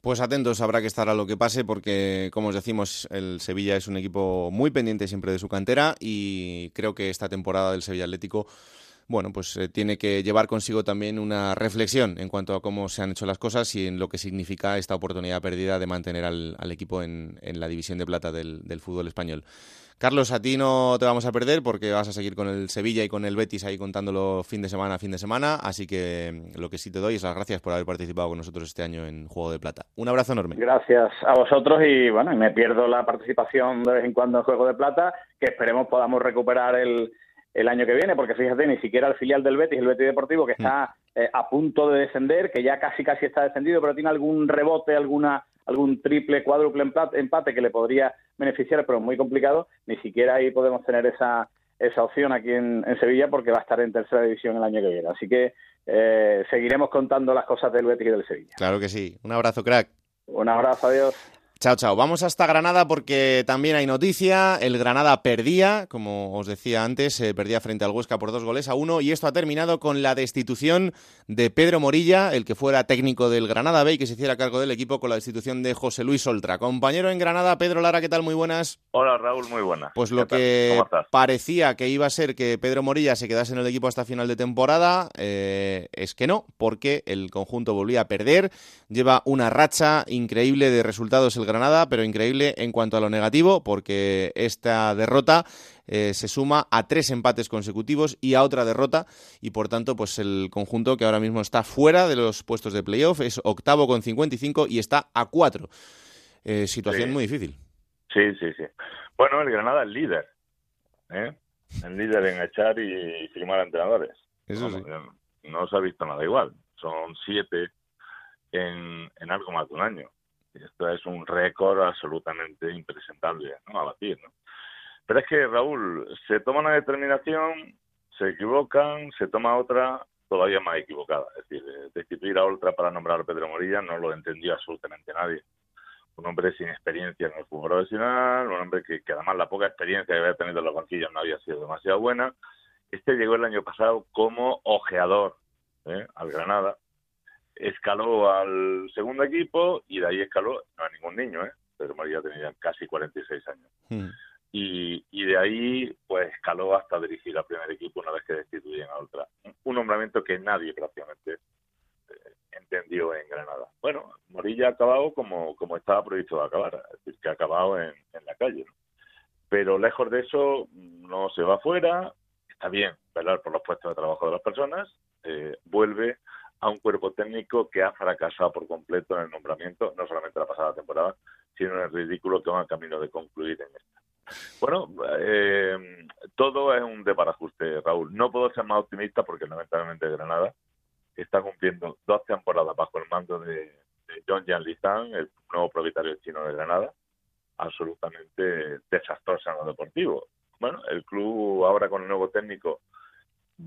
B: Pues atentos, habrá que estar a lo que pase porque, como os decimos, el Sevilla es un equipo muy pendiente siempre de su cantera y creo que esta temporada del Sevilla Atlético bueno, pues eh, tiene que llevar consigo también una reflexión en cuanto a cómo se han hecho las cosas y en lo que significa esta oportunidad perdida de mantener al, equipo en, la división de plata del, fútbol español. Carlos, a ti no te vamos a perder porque vas a seguir con el Sevilla y con el Betis ahí contándolo fin de semana a fin de semana, así que mm, lo que sí te doy es las gracias por haber participado con nosotros este año en Juego de Plata. Un abrazo enorme.
O: Gracias a vosotros y bueno, me pierdo la participación de vez en cuando en Juego de Plata, que esperemos podamos recuperar el, el año que viene, porque fíjate, ni siquiera el filial del Betis, el Betis Deportivo, que está mm. eh, a punto de descender, que ya casi casi está descendido, pero tiene algún rebote, alguna algún triple, cuádruple empate, que le podría beneficiar, pero muy complicado, ni siquiera ahí podemos tener esa, esa opción aquí en, Sevilla porque va a estar en tercera división el año que viene. Así que eh, seguiremos contando las cosas del Betis y del Sevilla.
B: Claro que sí. Un abrazo, crack.
O: Un abrazo, adiós.
B: Chao, chao. Vamos hasta Granada porque también hay noticia. El Granada perdía, como os decía antes, perdía frente al Huesca por dos goles a uno y esto ha terminado con la destitución de Pedro Morilla, el que fuera técnico del Granada B y que se hiciera cargo del equipo con la destitución de José Luis Oltra. Compañero en Granada, Pedro Lara, ¿qué tal? Muy buenas.
P: Hola Raúl, muy buenas.
B: Pues lo que parecía que iba a ser que Pedro Morilla se quedase en el equipo hasta final de temporada eh, es que no, porque el conjunto volvía a perder. Lleva una racha increíble de resultados el Granada, pero increíble en cuanto a lo negativo, porque esta derrota eh, se suma a tres empates consecutivos y a otra derrota, y por tanto, pues el conjunto que ahora mismo está fuera de los puestos de playoff es octavo con 55 y está a cuatro. Eh, situación muy difícil.
P: Sí, sí, sí. Bueno, el Granada es líder, ¿eh? El líder en echar y firmar entrenadores.
B: Eso sí.
P: No se ha visto nada igual. Son siete en, en algo más de un año. Esto es un récord absolutamente impresentable ¿no? a batir. ¿no? Pero es que, Raúl, se toma una determinación, se equivocan, se toma otra todavía más equivocada. Es decir, destituir a otra para nombrar a Pedro Morilla no lo entendió absolutamente nadie. Un hombre sin experiencia en el fútbol profesional, un hombre que, además la poca experiencia que había tenido en los banquillos no había sido demasiado buena
H: Este llegó el año pasado como ojeador ¿eh? al Granada, escaló al segundo equipo y de ahí escaló, no a ningún niño, ¿eh? Pedro María tenía casi 46 años.
B: Hmm.
H: Y, y de ahí pues escaló hasta dirigir al primer equipo una vez que destituyen a otra. Un nombramiento que nadie prácticamente eh, entendió en Granada. Bueno, Morilla ha acabado como, como estaba previsto acabar, es decir, que ha acabado en, en la calle. ¿no? Pero lejos de eso, no se va fuera, está bien velar por los puestos de trabajo de las personas, eh, vuelve a un cuerpo técnico que ha fracasado por completo en el nombramiento, no solamente la pasada temporada, sino en el ridículo que van camino de concluir en esta. Bueno, eh, todo es un deparajuste, Raúl. No puedo ser más optimista porque lamentablemente Granada está cumpliendo dos temporadas bajo el mando de, de John Jan Lizan, el nuevo propietario chino de Granada, absolutamente desastrosa en lo deportivo. Bueno, el club ahora con el nuevo técnico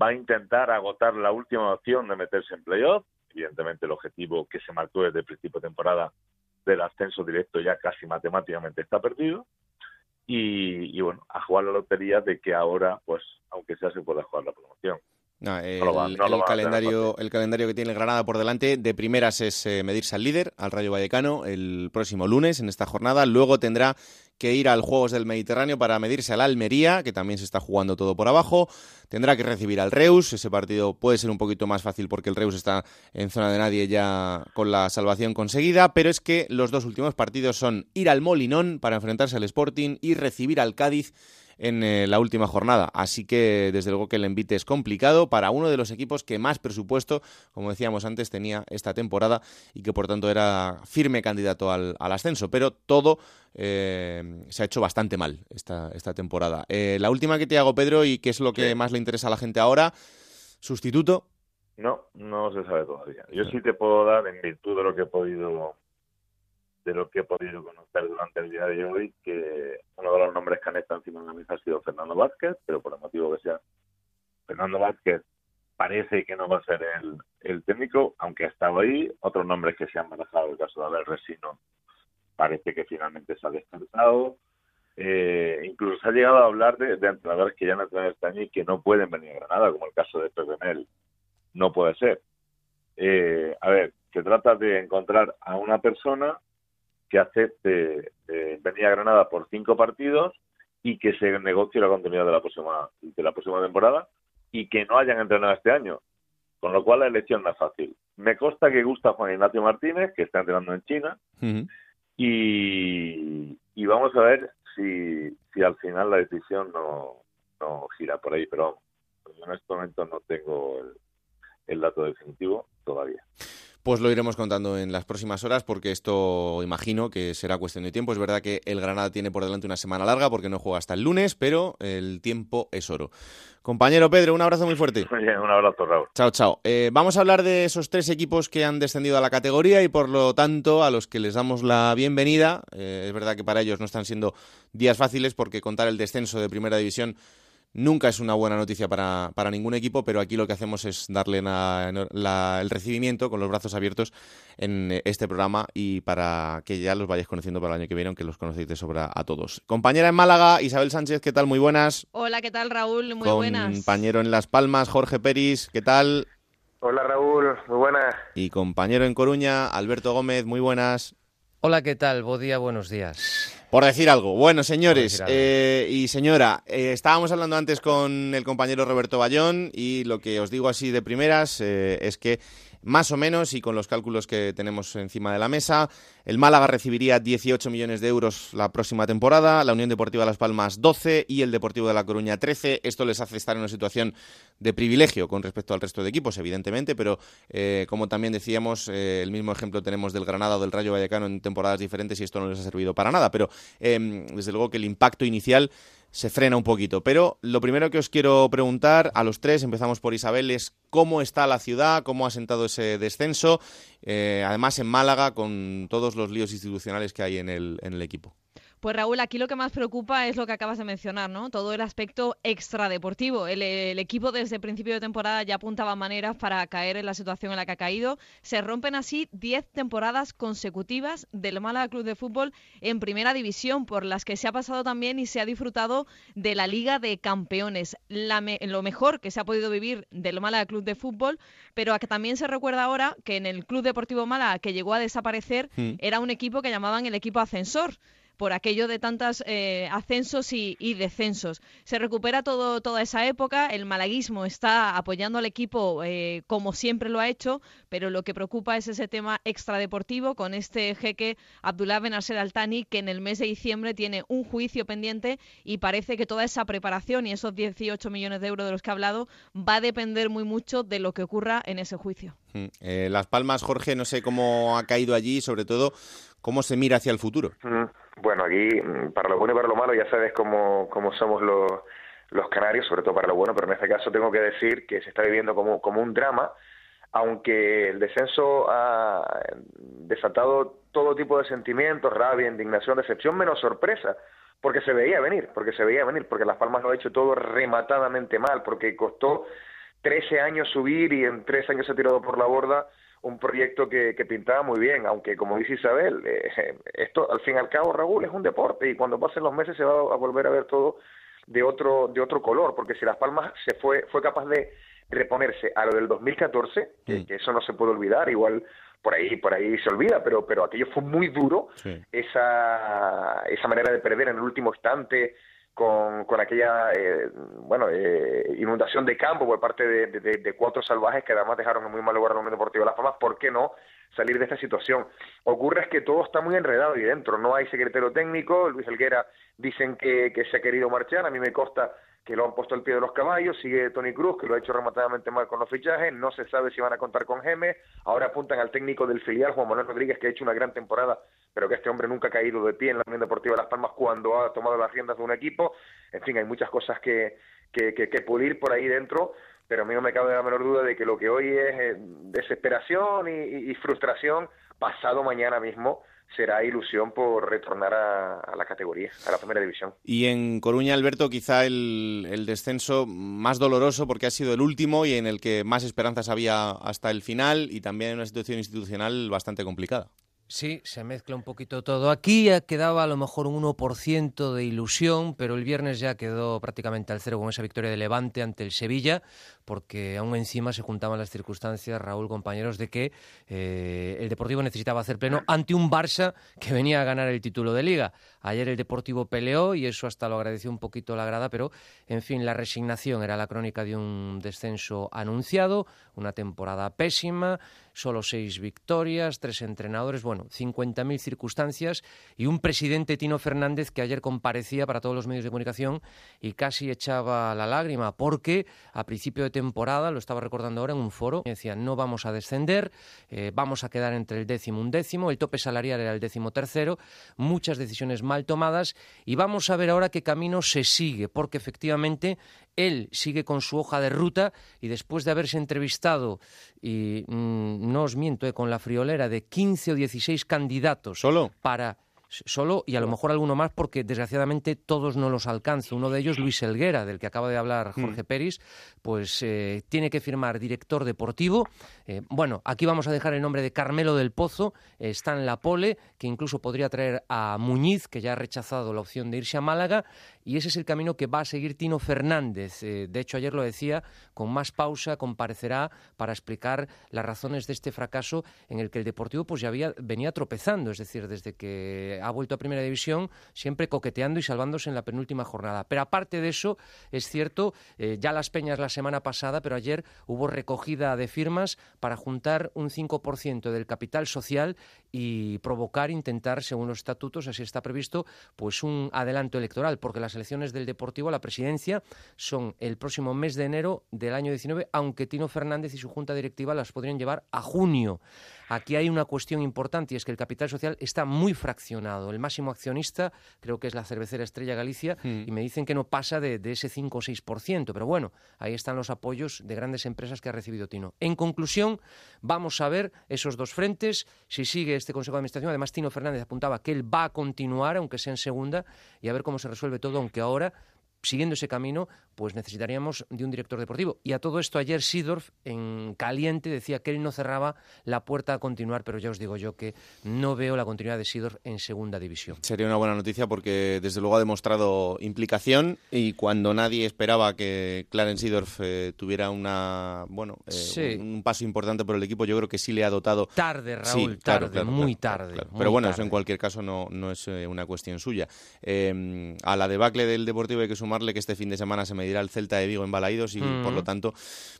H: va a intentar agotar la última opción de meterse en playoff. Evidentemente el objetivo que se marcó desde el principio de temporada del ascenso directo ya casi matemáticamente está perdido. Y, y bueno, a jugar la lotería de que ahora, pues, aunque sea, se pueda jugar la promoción.
B: No, el,
H: No va- no
B: calendario, el calendario que tiene el Granada por delante de primeras es eh, medirse al líder, al Rayo Vallecano, el próximo lunes en esta jornada. Luego tendrá que ir al Juegos del Mediterráneo para medirse al Almería, que también se está jugando todo por abajo. Tendrá que recibir al Reus. Ese partido puede ser un poquito más fácil porque el Reus está en zona de nadie ya con la salvación conseguida. Pero es que los dos últimos partidos son ir al Molinón para enfrentarse al Sporting y recibir al Cádiz en eh, la última jornada. Así que desde luego que el envite es complicado para uno de los equipos que más presupuesto, como decíamos antes, tenía esta temporada y que por tanto era firme candidato al, al ascenso. Pero todo eh, se ha hecho bastante mal esta, esta temporada. Eh, la última que te hago, Pedro, y que es lo que más le interesa a la gente ahora, sustituto.
H: No, no se sabe todavía. Yo sí te puedo dar, en virtud de lo que he podido de lo que he podido conocer durante el día de hoy, que uno de los nombres que han estado encima de la mesa ha sido Fernando Vázquez, pero por el motivo que sea, Fernando Vázquez parece que no va a ser el, el técnico, aunque ha estado ahí. Otros nombres que se han manejado, el caso de Abel Resino, parece que finalmente se ha descartado. Eh, incluso se ha llegado a hablar de, entrenadores que ya han entrenado este y que no pueden venir a Granada, como el caso de Pepe Mel. No puede ser. Eh, a ver, se trata de encontrar a una persona que acepte eh, venir a Granada por cinco partidos y que se negocie la continuidad de la próxima de la próxima temporada y que no hayan entrenado este año. Con lo cual la elección no es fácil. Me consta que gusta Juan Ignacio Martínez, que está entrenando en China, y, y vamos a ver si, si al final la decisión no, no gira por ahí, pero en este momento no tengo el, el dato definitivo todavía.
B: Pues lo iremos contando en las próximas horas porque esto imagino que será cuestión de tiempo. Es verdad que el Granada tiene por delante una semana larga porque no juega hasta el lunes, pero el tiempo es oro. Compañero Pedro, un abrazo muy fuerte.
H: Oye, un abrazo, Raúl.
B: Chao, chao. Eh, vamos a hablar de esos tres equipos que han descendido a la categoría y por lo tanto a los que les damos la bienvenida. Eh, es verdad que para ellos no están siendo días fáciles porque contar el descenso de primera división nunca es una buena noticia para, para ningún equipo, pero aquí lo que hacemos es darle la- la- el recibimiento con los brazos abiertos en este programa y para que ya los vayáis conociendo para el año que viene, aunque los conocéis de sobra a todos. Compañera en Málaga, Isabel Sánchez, ¿qué tal? Muy buenas.
Q: Hola, ¿qué tal Raúl? Muy buenas.
B: Compañero en Las Palmas, Jorge Peris, ¿qué tal?
R: Hola Raúl, muy buenas.
B: Y compañero en Coruña, Alberto Gómez, muy buenas.
G: Hola, ¿qué tal? Buen día, buenos días.
B: Por decir algo. Bueno, señores
G: algo.
B: eh, y señora, eh, estábamos hablando antes con el compañero Roberto Bayón y lo que os digo así de primeras eh, es que más o menos, y con los cálculos que tenemos encima de la mesa, el Málaga recibiría 18 millones de euros la próxima temporada, la Unión Deportiva Las Palmas 12 y el Deportivo de La Coruña 13. Esto les hace estar en una situación de privilegio con respecto al resto de equipos, evidentemente, pero eh, como también decíamos, eh, el mismo ejemplo tenemos del Granada o del Rayo Vallecano en temporadas diferentes y esto no les ha servido para nada. Pero eh, desde luego que el impacto inicial se frena un poquito. Pero lo primero que os quiero preguntar a los tres, empezamos por Isabel, es cómo está la ciudad, cómo ha sentado ese descenso, eh, además en Málaga, con todos los líos institucionales que hay en el, en el equipo.
Q: Pues Raúl, aquí lo que más preocupa es lo que acabas de mencionar, ¿no? Todo el aspecto extradeportivo. El, el equipo desde el principio de temporada ya apuntaba maneras para caer en la situación en la que ha caído. Se rompen así 10 temporadas consecutivas del Málaga Club de Fútbol en primera división, por las que se ha pasado también y se ha disfrutado de la Liga de Campeones. lo mejor que se ha podido vivir del Málaga Club de Fútbol, pero a que también se recuerda ahora que en el Club Deportivo Málaga, que llegó a desaparecer, mm. era un equipo que llamaban el equipo ascensor por aquello de tantos eh, ascensos y, descensos. Se recupera todo, toda esa época, el malaguismo está apoyando al equipo eh, como siempre lo ha hecho, pero lo que preocupa es ese tema extradeportivo con este jeque Abdullah Benasser Altani, que en el mes de diciembre tiene un juicio pendiente y parece que toda esa preparación y esos 18 millones de euros de los que ha hablado va a depender muy mucho de lo que ocurra en ese juicio.
B: Mm, eh, Las Palmas, Jorge, no sé cómo ha caído allí, sobre todo cómo se mira hacia el futuro.
R: Mm, bueno, aquí, mm, para lo bueno y para lo malo, ya sabes cómo, cómo somos los, los canarios, sobre todo para lo bueno, pero en este caso tengo que decir que se está viviendo como, como un drama, aunque el descenso ha desatado todo tipo de sentimientos, rabia, indignación, decepción, menos sorpresa, porque se veía venir, porque se veía venir, porque Las Palmas lo ha hecho todo rematadamente mal, porque costó 13 años subir y en 3 años se ha tirado por la borda un proyecto que, que, pintaba muy bien, aunque como dice Isabel, eh, esto al fin y al cabo, Raúl, es un deporte y cuando pasen los meses se va a volver a ver todo de otro, de otro color, porque si Las Palmas se fue, fue capaz de reponerse a lo del 2014, mm. que, eso no se puede olvidar, igual por ahí por ahí se olvida, pero pero aquello fue muy duro, esa, esa manera de perder en el último instante, con, con aquella eh, bueno eh, inundación de campo por parte de, de, cuatro salvajes que además dejaron en muy mal lugar el Unión Deportivo de Las Palmas, ¿por qué no salir de esta situación? Ocurre es que todo está muy enredado ahí dentro, no hay secretario técnico, Luis Helguera dicen que, que se ha querido marchar, a mí me consta que lo han puesto al pie de los caballos, sigue Tony Cruz, que lo ha hecho rematadamente mal con los fichajes, no se sabe si van a contar con Geme, ahora apuntan al técnico del filial, Juan Manuel Rodríguez, que ha hecho una gran temporada, pero que este hombre nunca ha caído de pie en la Unión Deportiva de Las Palmas cuando ha tomado las riendas de un equipo, en fin, hay muchas cosas que, que, que, pulir por ahí dentro, pero a mí no me cabe la menor duda de que lo que hoy es eh, desesperación y frustración, pasado mañana mismo será ilusión por retornar a, la categoría, a la primera división.
B: Y en Coruña, Alberto, quizá el, descenso más doloroso porque ha sido el último y en el que más esperanzas había hasta el final y también en una situación institucional bastante complicada.
S: Sí, se mezcla un poquito todo. Aquí quedaba a lo mejor un 1% de ilusión, pero el viernes ya quedó prácticamente al cero con esa victoria de Levante ante el Sevilla, porque aún encima se juntaban las circunstancias, Raúl, compañeros, de que eh, el Deportivo necesitaba hacer pleno ante un Barça que venía a ganar el título de Liga. Ayer el Deportivo peleó y eso hasta lo agradeció un poquito la grada, pero en fin, la resignación era la crónica de un descenso anunciado, una temporada pésima solo seis victorias, tres entrenadores, bueno, 50.000 circunstancias y un presidente, Tino Fernández, que ayer comparecía para todos los medios de comunicación y casi echaba la lágrima, porque a principio de temporada, lo estaba recordando ahora en un foro, decía, no vamos a descender, eh, vamos a quedar entre el décimo y un décimo, el tope salarial era el décimo tercero, muchas decisiones mal tomadas y vamos a ver ahora qué camino se sigue, porque efectivamente él sigue con su hoja de ruta y después de haberse entrevistado, y mm, no os miento, eh, con la friolera de 15 o 16 candidatos
B: ¿Solo?
S: para solo y a lo mejor alguno más porque desgraciadamente todos no los alcanza. Uno de ellos, Luis Elguera, del que acaba de hablar mm. Jorge Peris, pues eh, tiene que firmar director deportivo. Eh, bueno, aquí vamos a dejar el nombre de Carmelo del Pozo, está en la pole, que incluso podría traer a Muñiz, que ya ha rechazado la opción de irse a Málaga, y ese es el camino que va a seguir Tino Fernández. Eh, de hecho, ayer lo decía, con más pausa comparecerá para explicar las razones de este fracaso en el que el Deportivo pues ya había, venía tropezando, es decir, desde que ha vuelto a Primera División, siempre coqueteando y salvándose en la penúltima jornada. Pero aparte de eso, es cierto, eh, ya las peñas la semana pasada, pero ayer hubo recogida de firmas para juntar un 5% del capital social y provocar, intentar, según los estatutos, así está previsto, pues un adelanto electoral, porque las elecciones del Deportivo a la presidencia son el próximo mes de enero del año 19, aunque Tino Fernández y su junta directiva las podrían llevar a junio. Aquí hay una cuestión importante y es que el capital social está muy fraccionado. El máximo accionista creo que es la cervecera Estrella Galicia
B: Hmm.
S: y me dicen que no pasa de, de ese 5 o 6%. Pero bueno, ahí están los apoyos de grandes empresas que ha recibido Tino. En conclusión, vamos a ver esos dos frentes, si sigue este Consejo de Administración. Además, Tino Fernández apuntaba que él va a continuar, aunque sea en segunda, y a ver cómo se resuelve todo, aunque ahora siguiendo ese camino, pues necesitaríamos de un director deportivo. Y a todo esto ayer Sidorf, en caliente, decía que él no cerraba la puerta a continuar, pero ya os digo yo que no veo la continuidad de Sidorf en segunda división.
B: Sería una buena noticia porque desde luego ha demostrado implicación y cuando nadie esperaba que Clarence Seedorf eh, tuviera una bueno eh,
S: Sí.
B: un, un paso importante por el equipo, yo creo que sí le ha dotado
S: Tarde,
B: Sí,
S: Raúl,
B: claro,
S: tarde,
B: claro,
S: muy
B: claro,
S: tarde.
B: claro.
S: muy
B: Pero bueno, eso
S: tarde.
B: en cualquier caso no, no es eh, una cuestión suya. Eh, a la debacle del Deportivo hay que sumarle que este fin de semana se medirá el Celta de Vigo en Balaídos y
S: Mm.
B: por lo tanto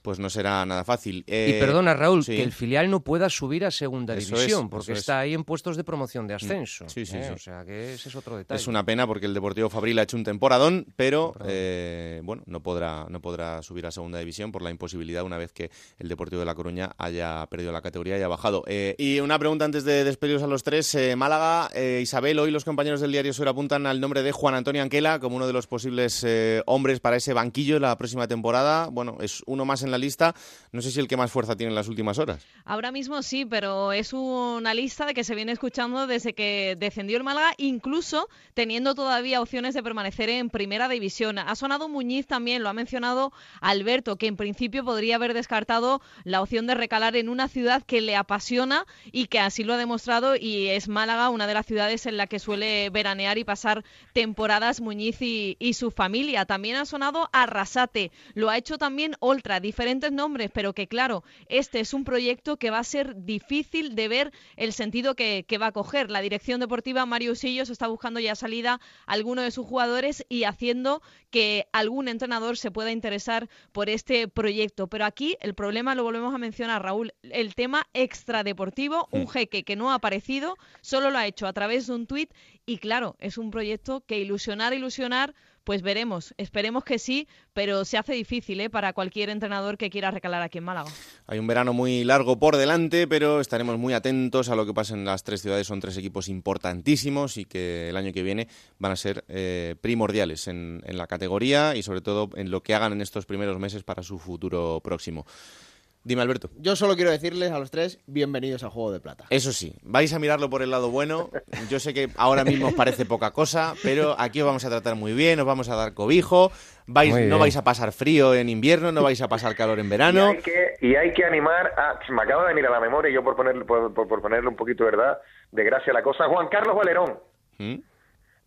B: pues no será nada fácil.
S: Y perdona, Raúl,
B: sí.
S: que el filial no pueda subir a segunda
B: Eso
S: división,
B: es,
S: porque
B: es.
S: está ahí en puestos de promoción de ascenso.
B: Sí, sí,
S: ¿eh?
B: sí.
S: O sea, que ese es otro detalle.
B: Es una pena porque el Deportivo Fabril ha hecho un temporadón, pero eh, bueno, no podrá, no podrá subir a segunda división por la imposibilidad una vez que el Deportivo de La Coruña haya perdido la categoría y ha bajado. Eh, y una pregunta antes de despediros a los tres. Eh, Málaga, Isabel, hoy los compañeros del diario Sur apuntan al nombre de Juan Antonio Anquela como uno de los posibles eh, hombres para ese banquillo la próxima temporada. Bueno, es uno más en la lista. No sé si el que más fuerza tiene en las últimas horas.
Q: Ahora mismo sí, pero es una lista de que se viene escuchando desde que descendió el Málaga, incluso teniendo todavía opciones de permanecer en primera división. Ha sonado Muñiz también, lo ha mencionado Alberto, que en principio podría haber descartado la opción de recalar en una ciudad que le apasiona y que así lo ha demostrado y es Málaga, una de las ciudades en la que suele veranear y pasar temporadas Muñiz y, y su familia. También ha sonado Arrasate, lo ha hecho también Oltra, diferentes nombres, pero que claro, este es un proyecto que va a ser difícil de ver el sentido que, que va a coger. La dirección deportiva Mario Usillos está buscando ya salida a alguno de sus jugadores y haciendo que algún entrenador se pueda interesar por este proyecto. Pero aquí el problema lo volvemos a mencionar, Raúl, el tema extradeportivo, un jeque que no ha aparecido, solo lo ha hecho a través de un tuit y claro, es un proyecto que ilusionar, ilusionar, pues veremos, esperemos que sí, pero se hace difícil ¿eh? para cualquier entrenador que quiera recalar aquí en Málaga.
B: Hay un verano muy largo por delante, pero estaremos muy atentos a lo que pasa en las tres ciudades. Son tres equipos importantísimos y que el año que viene van a ser eh, primordiales en, en la categoría y sobre todo en lo que hagan en estos primeros meses para su futuro próximo. Dime, Alberto.
G: Yo solo quiero decirles a los tres, bienvenidos al Juego de Plata.
B: Eso sí, vais a mirarlo por el lado bueno. Yo sé que ahora mismo os parece poca cosa, pero aquí os vamos a tratar muy bien, os vamos a dar cobijo. Vais, no vais a pasar frío en invierno, no vais a pasar calor en
R: Y
B: verano.
R: hay, que, y hay que animar a... Me acaba de venir a la memoria, y yo por ponerle, por, por- por ponerle un poquito, ¿verdad?, de gracia a la cosa. Juan Carlos Valerón.
B: ¿Mm?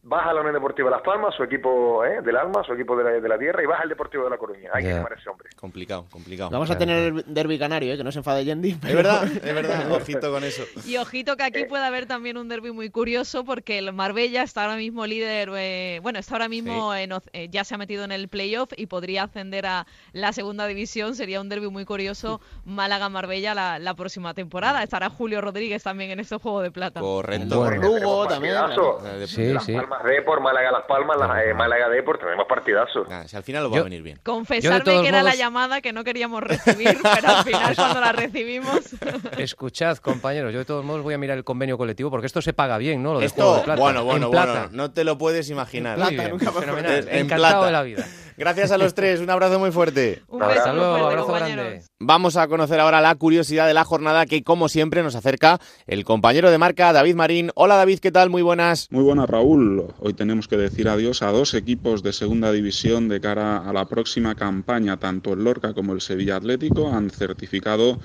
R: Baja la Unión Deportiva Las Palmas, su equipo ¿eh? del alma, su equipo de la, de la tierra, y baja al Deportivo de La Coruña. Hay que
B: Ya.
R: animar a ese hombre.
B: Complicado, complicado.
G: Vamos a tener el derbi canario, ¿eh? que no se enfade Yendi.
B: Es verdad, es verdad. Ojito con eso.
Q: Y ojito que aquí puede haber también un derby muy curioso porque el Marbella está ahora mismo líder, eh, bueno, está ahora mismo en eh, ya se ha metido en el playoff y podría ascender a la segunda división. Sería un derby muy curioso Málaga-Marbella la, la próxima temporada. Estará Julio Rodríguez también en este juego de plata.
B: Correcto.
R: Bueno,
G: Lugo también.
R: partidazo.
B: Sí, sí.
R: Palmas Depor, Málaga Las Palmas, la- eh, Málaga Depor, tenemos partidazos.
B: si al final os va a venir bien.
Q: Confesarme que era la
S: modos-
Q: llamada que no queríamos recibir, pero al final cuando la recibimos...
S: Escuchad, compañeros, yo de todos modos voy a mirar el convenio colectivo porque esto se paga bien, ¿no? Lo del
B: Esto,
S: juego de plata.
B: bueno, bueno,
S: en
B: bueno,
S: plata.
B: no te lo puedes imaginar.
S: Muy bien, fenomenal.
B: En
S: Encantado
B: plata.
S: de la vida.
B: Gracias a los tres, un abrazo muy fuerte.
Q: Un beso
S: Hasta
Q: muy
S: luego,
Q: fuerte,
S: abrazo
Q: compañeros.
S: grande.
B: Vamos a conocer ahora la curiosidad de la jornada que, como siempre, nos acerca el compañero de marca, David Marín. Hola, David, ¿qué tal? Muy buenas.
T: Muy buenas, Raúl. Hoy tenemos que decir adiós a dos equipos de segunda división de cara a la próxima campaña. Tanto el Lorca como el Sevilla Atlético han certificado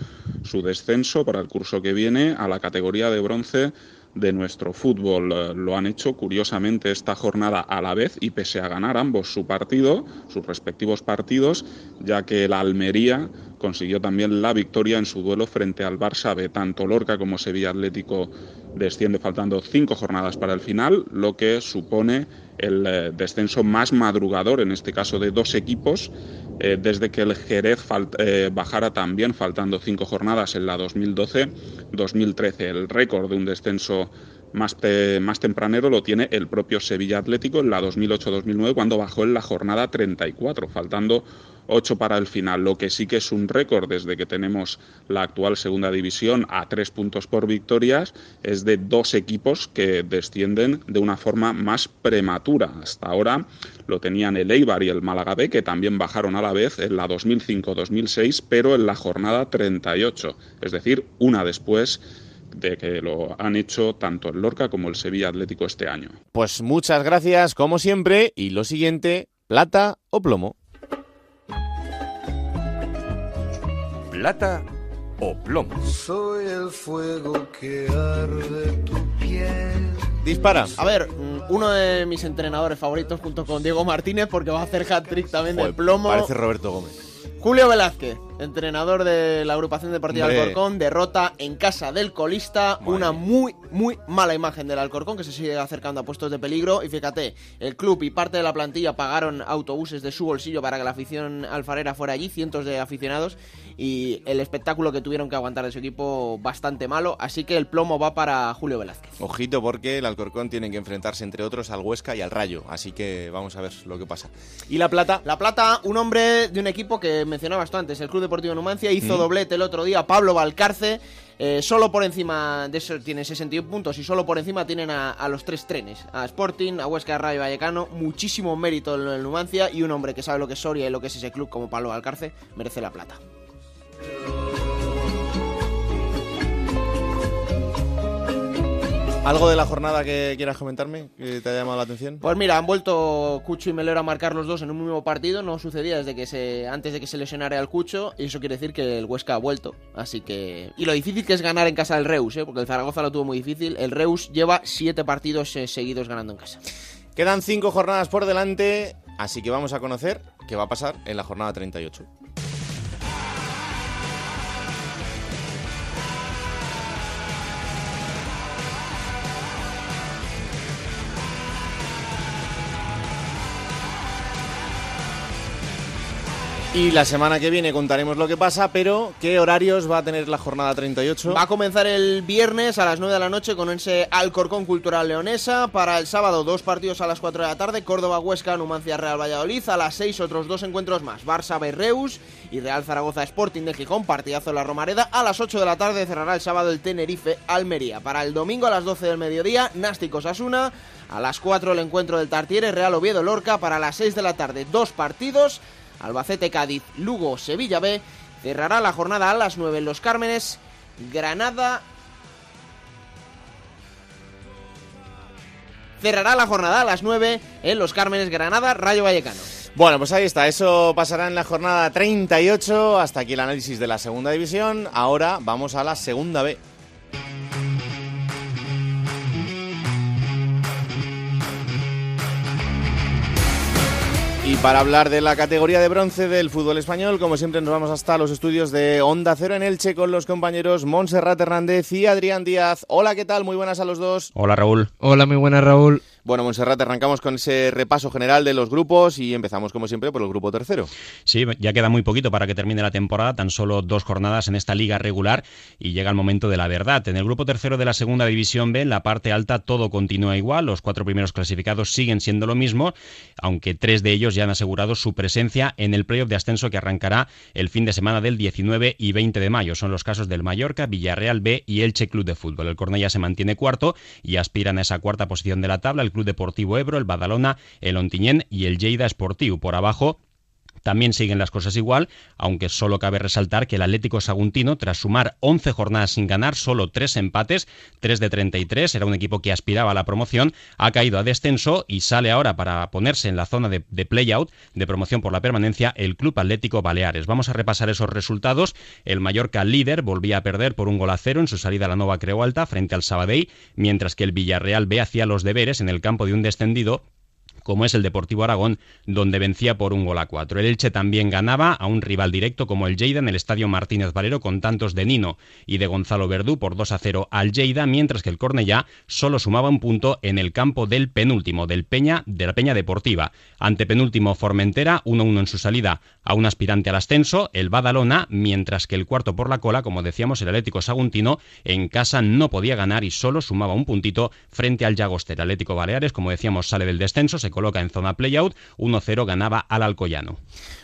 T: su descenso para el curso que viene a la categoría de bronce de nuestro fútbol. Eh, Lo han hecho curiosamente esta jornada a la vez y pese a ganar ambos su partido, sus respectivos partidos, ya que la Almería consiguió también la victoria en su duelo frente al Barça B. Tanto Lorca como Sevilla Atlético desciende faltando cinco jornadas para el final, lo que supone el eh, descenso más madrugador, en este caso de dos equipos, eh, desde que el Jerez eh, bajara también faltando cinco jornadas en la 2012-2013. El récord de un descenso más, te- más tempranero lo tiene el propio Sevilla Atlético en la 2008-2009 cuando bajó en la jornada 34, faltando 8 para el final, lo que sí que es un récord desde que tenemos la actual segunda división a tres puntos por victorias, es de dos equipos que descienden de una forma más prematura. Hasta ahora lo tenían el Eibar y el Málaga B, que también bajaron a la vez en la 2005-2006, pero en la jornada 38, es decir, una después de que lo han hecho tanto el Lorca como el Sevilla Atlético este año.
B: Pues muchas gracias, como siempre. Y lo siguiente, plata o plomo.
A: Plata o plomo.
U: Soy el fuego que arde tu piel.
B: Dispara.
V: A ver, mm, uno de mis entrenadores favoritos junto con Diego Martínez porque va a hacer hat-trick también de
B: Joder,
V: plomo.
B: Parece Roberto Gómez.
V: Julio Velázquez, entrenador de la agrupación deportiva
B: Hombre.
V: Alcorcón, derrota en casa del colista, una muy, muy mala imagen del Alcorcón que se sigue acercando a puestos de peligro. Y fíjate, el club y parte de la plantilla pagaron autobuses de su bolsillo para que la afición alfarera fuera allí, cientos de aficionados, y el espectáculo que tuvieron que aguantar de su equipo bastante malo. Así que el plomo va para Julio Velázquez.
B: Ojito porque el Alcorcón tiene que enfrentarse entre otros al Huesca y al Rayo, así que vamos a ver lo que pasa. ¿Y la plata?
V: La Plata, un hombre de un equipo que mencionabas tú antes, el Club Deportivo Numancia, hizo
B: Mm.
V: doblete el otro día, Pablo Valcarce. eh, solo por encima de eso tiene 61 puntos y solo por encima tienen a, a los tres trenes, a Sporting, a Huesca, a Rayo Vallecano, muchísimo mérito en el Numancia y un hombre que sabe lo que es Soria y lo que es ese club como Pablo Valcarce merece la plata.
B: ¿Algo de la jornada que quieras comentarme que te haya llamado la atención?
V: Pues mira, han vuelto Cucho y Melero a marcar los dos en un mismo partido. No sucedía desde que se antes de que se lesionara el Cucho. Y eso quiere decir que el Huesca ha vuelto. Así que. Y lo difícil que es ganar en casa del Reus, ¿eh? porque el Zaragoza lo tuvo muy difícil. El Reus lleva siete partidos eh, seguidos ganando en casa.
B: Quedan cinco jornadas por delante, así que vamos a conocer qué va a pasar en la jornada 38. Y la semana que viene contaremos lo que pasa, pero ¿qué horarios va a tener la jornada 38?
V: Va a comenzar el viernes a las 9 de la noche con ese Alcorcón Cultural Leonesa. Para el sábado, dos partidos a las 4 de la tarde: Córdoba Huesca, Numancia Real Valladolid. A las 6, otros dos encuentros más: Barça Berreus y Real Zaragoza Sporting de Gijón. Partidazo en la Romareda. A las 8 de la tarde cerrará el sábado el Tenerife Almería. Para el domingo a las 12 del mediodía, Násticos Asuna. A las 4 el encuentro del Tartiere Real Oviedo Lorca. Para las 6 de la tarde, dos partidos. Albacete Cádiz, Lugo, Sevilla B. Cerrará la jornada a las 9 en Los Cármenes, Granada. Cerrará la jornada a las 9 en Los Cármenes, Granada, Rayo Vallecano.
B: Bueno, pues ahí está, eso pasará en la jornada 38. Hasta aquí el análisis de la segunda división. Ahora vamos a la segunda B. Y para hablar de la categoría de bronce del fútbol español, como siempre nos vamos hasta los estudios de Onda Cero en Elche con los compañeros Montserrat Hernández y Adrián Díaz. Hola, ¿qué tal? Muy buenas a los dos.
W: Hola Raúl. Hola, muy buenas Raúl.
B: Bueno, Montserrat, arrancamos con ese repaso general de los grupos y empezamos como siempre por el grupo tercero.
W: Sí, ya queda muy poquito para que termine la temporada, tan solo dos jornadas en esta liga regular y llega el momento de la verdad. En el grupo tercero de la segunda división B, en la parte alta, todo continúa igual, los cuatro primeros clasificados siguen siendo lo mismo, aunque tres de ellos ya han asegurado su presencia en el playoff de ascenso que arrancará el fin de semana del 19 y 20 de mayo. Son los casos del Mallorca, Villarreal B y Elche Club de Fútbol. El Cornellá se mantiene cuarto y aspiran a esa cuarta posición de la tabla Club Deportivo Ebro, el Badalona, el Ontinyent y el Lleida Sportiu. Por abajo, también siguen las cosas igual, aunque solo cabe resaltar que el Atlético Saguntino, tras sumar 11 jornadas sin ganar, solo 3 empates, 3 de 33, era un equipo que aspiraba a la promoción, ha caído a descenso y sale ahora para ponerse en la zona de, de play-out, de promoción por la permanencia, el Club Atlético Baleares. Vamos a repasar esos resultados. El Mallorca líder volvía a perder por un gol a cero en su salida a la Nova Creu Alta frente al Sabadell, mientras que el Villarreal B hacía los deberes en el campo de un descendido como es el Deportivo Aragón, donde vencía por un gol a cuatro. El Elche también ganaba a un rival directo como el Lleida en el Estadio Martínez Valero con tantos de Nino y de Gonzalo Verdú por 2 a 0 al Lleida, mientras que el Cornellá solo sumaba un punto en el campo del penúltimo, del Peña, de la Peña Deportiva. Ante penúltimo Formentera, 1-1 en su salida a un aspirante al ascenso, el Badalona, mientras que el cuarto por la cola, como decíamos, el Atlético Saguntino, en casa no podía ganar y solo sumaba un puntito frente al Llagoster. Atlético Baleares, como decíamos, sale del descenso, se coloca en zona playout, 1-0 ganaba al Alcoyano.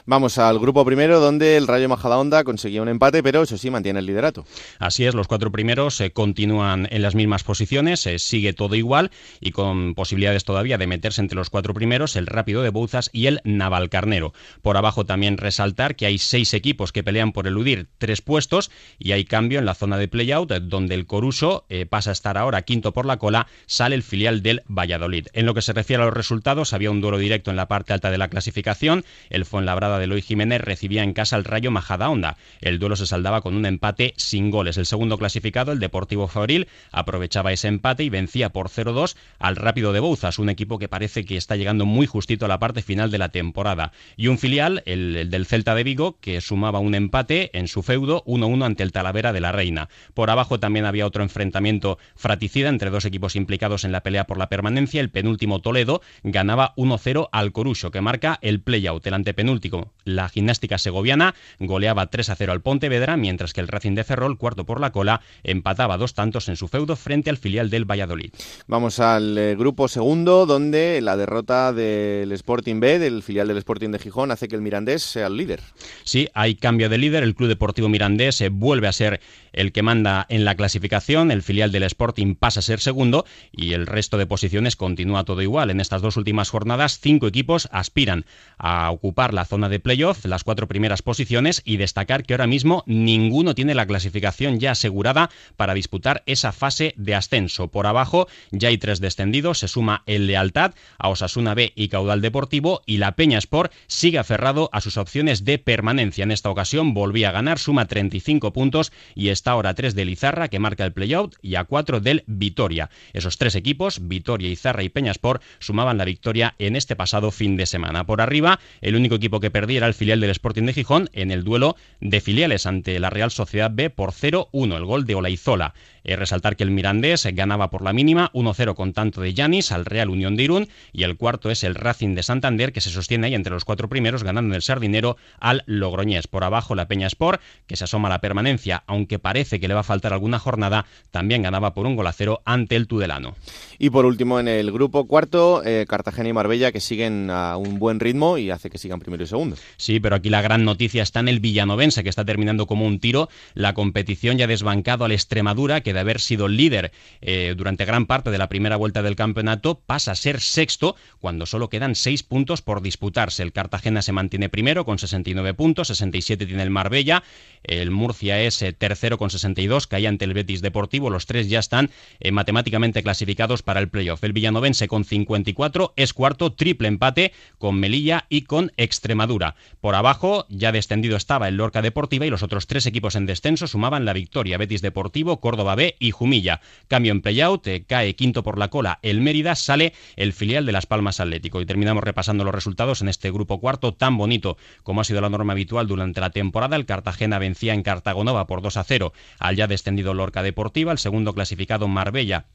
B: Vamos al grupo primero, donde el Rayo Majadahonda conseguía un empate, pero eso sí, mantiene el liderato.
W: Así es, los cuatro primeros eh, continúan en las mismas posiciones, eh, sigue todo igual y con posibilidades todavía de meterse entre los cuatro primeros, el Rápido de Bouzas y el Navalcarnero. Por abajo también resaltar que hay seis equipos que pelean por eludir tres puestos y hay cambio en la zona de playout, donde el Coruso eh, pasa a estar ahora quinto por la cola, sale el filial del Valladolid. En lo que se refiere a los resultados, había un duelo directo en la parte alta de la clasificación, el Fuenlabrada de Loy Jiménez recibía en casa al Rayo Majadahonda. El duelo se saldaba con un empate sin goles. El segundo clasificado, el Deportivo Fabril, aprovechaba ese empate y vencía por 0-2 al Rápido de Bouzas, un equipo que parece que está llegando muy justito a la parte final de la temporada. Y un filial, el, el del Celta de Vigo, que sumaba un empate en su feudo 1-1 ante el Talavera de la Reina. Por abajo también había otro enfrentamiento fraticida entre dos equipos implicados en la pelea por la permanencia. El penúltimo Toledo ganaba 1-0 al Corucho, que marca el playout. El antepenúltimo, la gimnástica segoviana, goleaba 3-0 al Pontevedra, mientras que el Racing de Ferrol, cuarto por la cola, empataba dos tantos en su feudo frente al filial del Valladolid.
B: Vamos al eh, grupo segundo, donde la derrota del Sporting B, del filial del Sporting de Gijón, hace que el Mirandés sea el líder.
W: Sí, hay cambio de líder. El Club Deportivo Mirandés eh, vuelve a ser el que manda en la clasificación. El filial del Sporting pasa a ser segundo y el resto de posiciones continúa todo igual. En estas dos últimas jornadas, cinco equipos aspiran a ocupar la zona de playoff, las cuatro primeras posiciones, y destacar que ahora mismo ninguno tiene la clasificación ya asegurada para disputar esa fase de ascenso. Por abajo ya hay tres descendidos, se suma el Lealtad a Osasuna B y Caudal Deportivo y la Peña Sport sigue aferrado a sus opciones de permanencia. En esta ocasión volvía a ganar, suma 35 puntos y está ahora a 3 del Izarra que marca el playout y a 4 del Vitoria. Esos tres equipos, Vitoria, Izarra y Peña Sport, sumaban la victoria en este pasado fin de semana. Por arriba, el único equipo que perdía era el filial del Sporting de Gijón en el duelo de filiales ante la Real Sociedad B por 0-1, el gol de Olaizola. Eh, resaltar que el Mirandés ganaba por la mínima 1-0 con tanto de Yanis al Real Unión de Irún y el cuarto es el Racing de Santander que se sostiene ahí entre los cuatro primeros ganando en el Sardinero al Logroñés. Por abajo la Peña Sport que se asoma a la permanencia aunque parece que le va a faltar alguna jornada también ganaba por un gol a cero ante el Tudelano.
B: Y por último en el grupo cuarto eh, Cartagena y Marbella que siguen a un buen ritmo y hace que sigan primero y segundo.
W: Sí, pero aquí la gran noticia está en el Villanovense que está terminando como un tiro. La competición ya ha desbancado al Extremadura que de haber sido líder eh, durante gran parte de la primera vuelta del campeonato, pasa a ser sexto cuando solo quedan seis puntos por disputarse. El Cartagena se mantiene primero con 69 puntos, 67 tiene el Marbella, el Murcia es eh, tercero con 62, cae ante el Betis Deportivo, los tres ya están eh, matemáticamente clasificados para el playoff. El Villanovense con 54 es cuarto, triple empate con Melilla y con Extremadura. Por abajo ya descendido estaba el Lorca Deportiva y los otros tres equipos en descenso sumaban la victoria, Betis Deportivo, Córdoba B y Jumilla. Cambio en playout, eh, cae quinto por la cola el Mérida, sale el filial de Las Palmas Atlético. Y terminamos repasando los resultados en este grupo cuarto tan bonito como ha sido la norma habitual durante la temporada. El Cartagena vencía en Cartagonova por 2 a 0 al ya descendido Lorca Deportiva, el segundo clasificado Marbella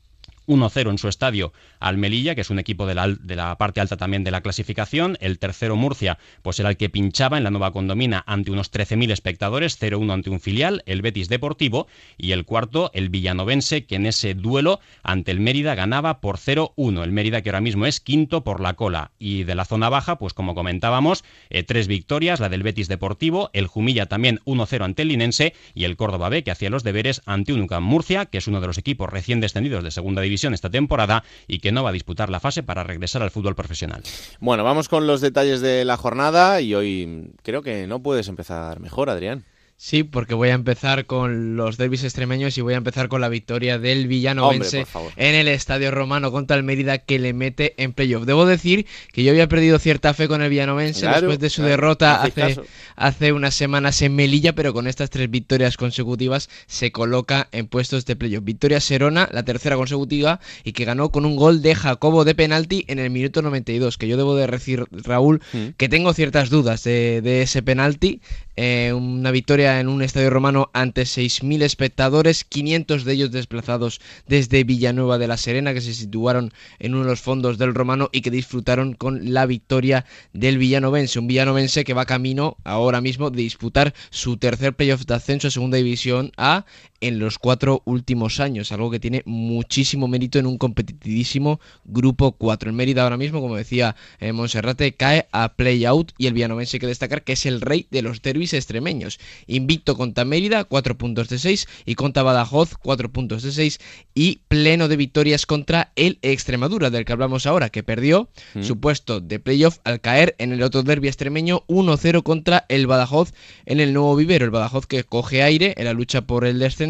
W: 1-0 en su estadio al Melilla, que es un equipo de la, de la, parte alta también de la clasificación. El tercero Murcia, pues era el que pinchaba en la nueva condomina ante unos 13.000 espectadores, 0-1 ante un filial, el Betis Deportivo. Y el cuarto, el Villanovense, que en ese duelo ante el Mérida ganaba por 0-1. El Mérida que ahora mismo es quinto por la cola. Y de la zona baja, pues como comentábamos, eh, tres victorias, la del Betis Deportivo, el Jumilla también 1-0 ante el Linense y el Córdoba B, que hacía los deberes ante un Murcia, que es uno de los equipos recién descendidos de segunda división esta temporada y que no va a disputar la fase para regresar al fútbol profesional.
B: Bueno, vamos con los detalles de la jornada y hoy creo que no puedes empezar mejor, Adrián.
X: Sí, porque voy a empezar con los derbis extremeños y voy a empezar con la victoria del Villanovense en el Estadio Romano contra el Mérida que le mete en playoff. Debo decir que yo había perdido cierta fe con el Villanovense después de su derrota hace, hace unas semanas en Melilla, pero con estas tres victorias consecutivas se coloca en puestos de playoff. Victoria Serona, la tercera consecutiva, y que ganó con un gol de Jacobo de penalti en el minuto 92, que yo debo de decir, Raúl, mm. que tengo ciertas dudas de, de ese penalti. Eh, una victoria en un estadio romano ante 6.000 espectadores, 500 de ellos desplazados desde Villanueva de la Serena, que se situaron en uno de los fondos del romano y que disfrutaron con la victoria del villanovense. Un villanovense que va camino ahora mismo de disputar su tercer playoff de ascenso a Segunda División A en los cuatro últimos años, algo que tiene muchísimo mérito en un competitivísimo grupo 4. El Mérida ahora mismo, como decía eh, Monserrate, cae a play-out y el Villanovense hay que destacar que es el rey de los derbis extremeños. Invicto contra Mérida, 4 puntos de 6 y contra Badajoz, 4 puntos de 6 y pleno de victorias contra el Extremadura, del que hablamos ahora, que perdió mm. su puesto de playoff al caer en el otro derbi extremeño 1-0 contra el Badajoz en el nuevo vivero. El Badajoz que coge aire en la lucha por el descenso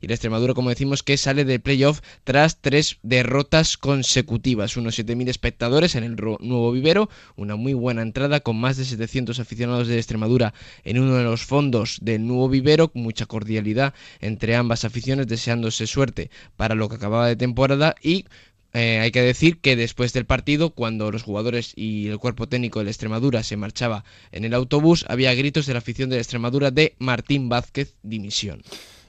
X: y la Extremadura, como decimos, que sale de playoff tras tres derrotas consecutivas. Unos 7.000 espectadores en el nuevo vivero, una muy buena entrada con más de 700 aficionados de Extremadura en uno de los fondos del nuevo vivero, mucha cordialidad entre ambas aficiones, deseándose suerte para lo que acababa de temporada y eh, hay que decir que después del partido, cuando los jugadores y el cuerpo técnico de la Extremadura se marchaba en el autobús, había gritos de la afición de la Extremadura de Martín Vázquez dimisión.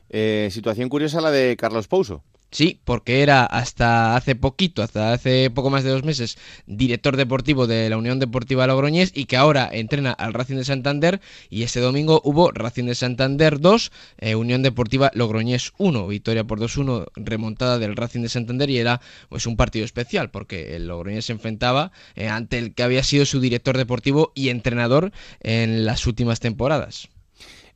B: Eh, situación curiosa la de Carlos Pouso.
X: Sí, porque era hasta hace poquito, hasta hace poco más de dos meses, director deportivo de la Unión Deportiva Logroñés y que ahora entrena al Racing de Santander. Y este domingo hubo Racing de Santander 2, eh, Unión Deportiva Logroñés 1, victoria por 2-1, remontada del Racing de Santander. Y era pues un partido especial porque el Logroñés se enfrentaba eh, ante el que había sido su director deportivo y entrenador en las últimas temporadas.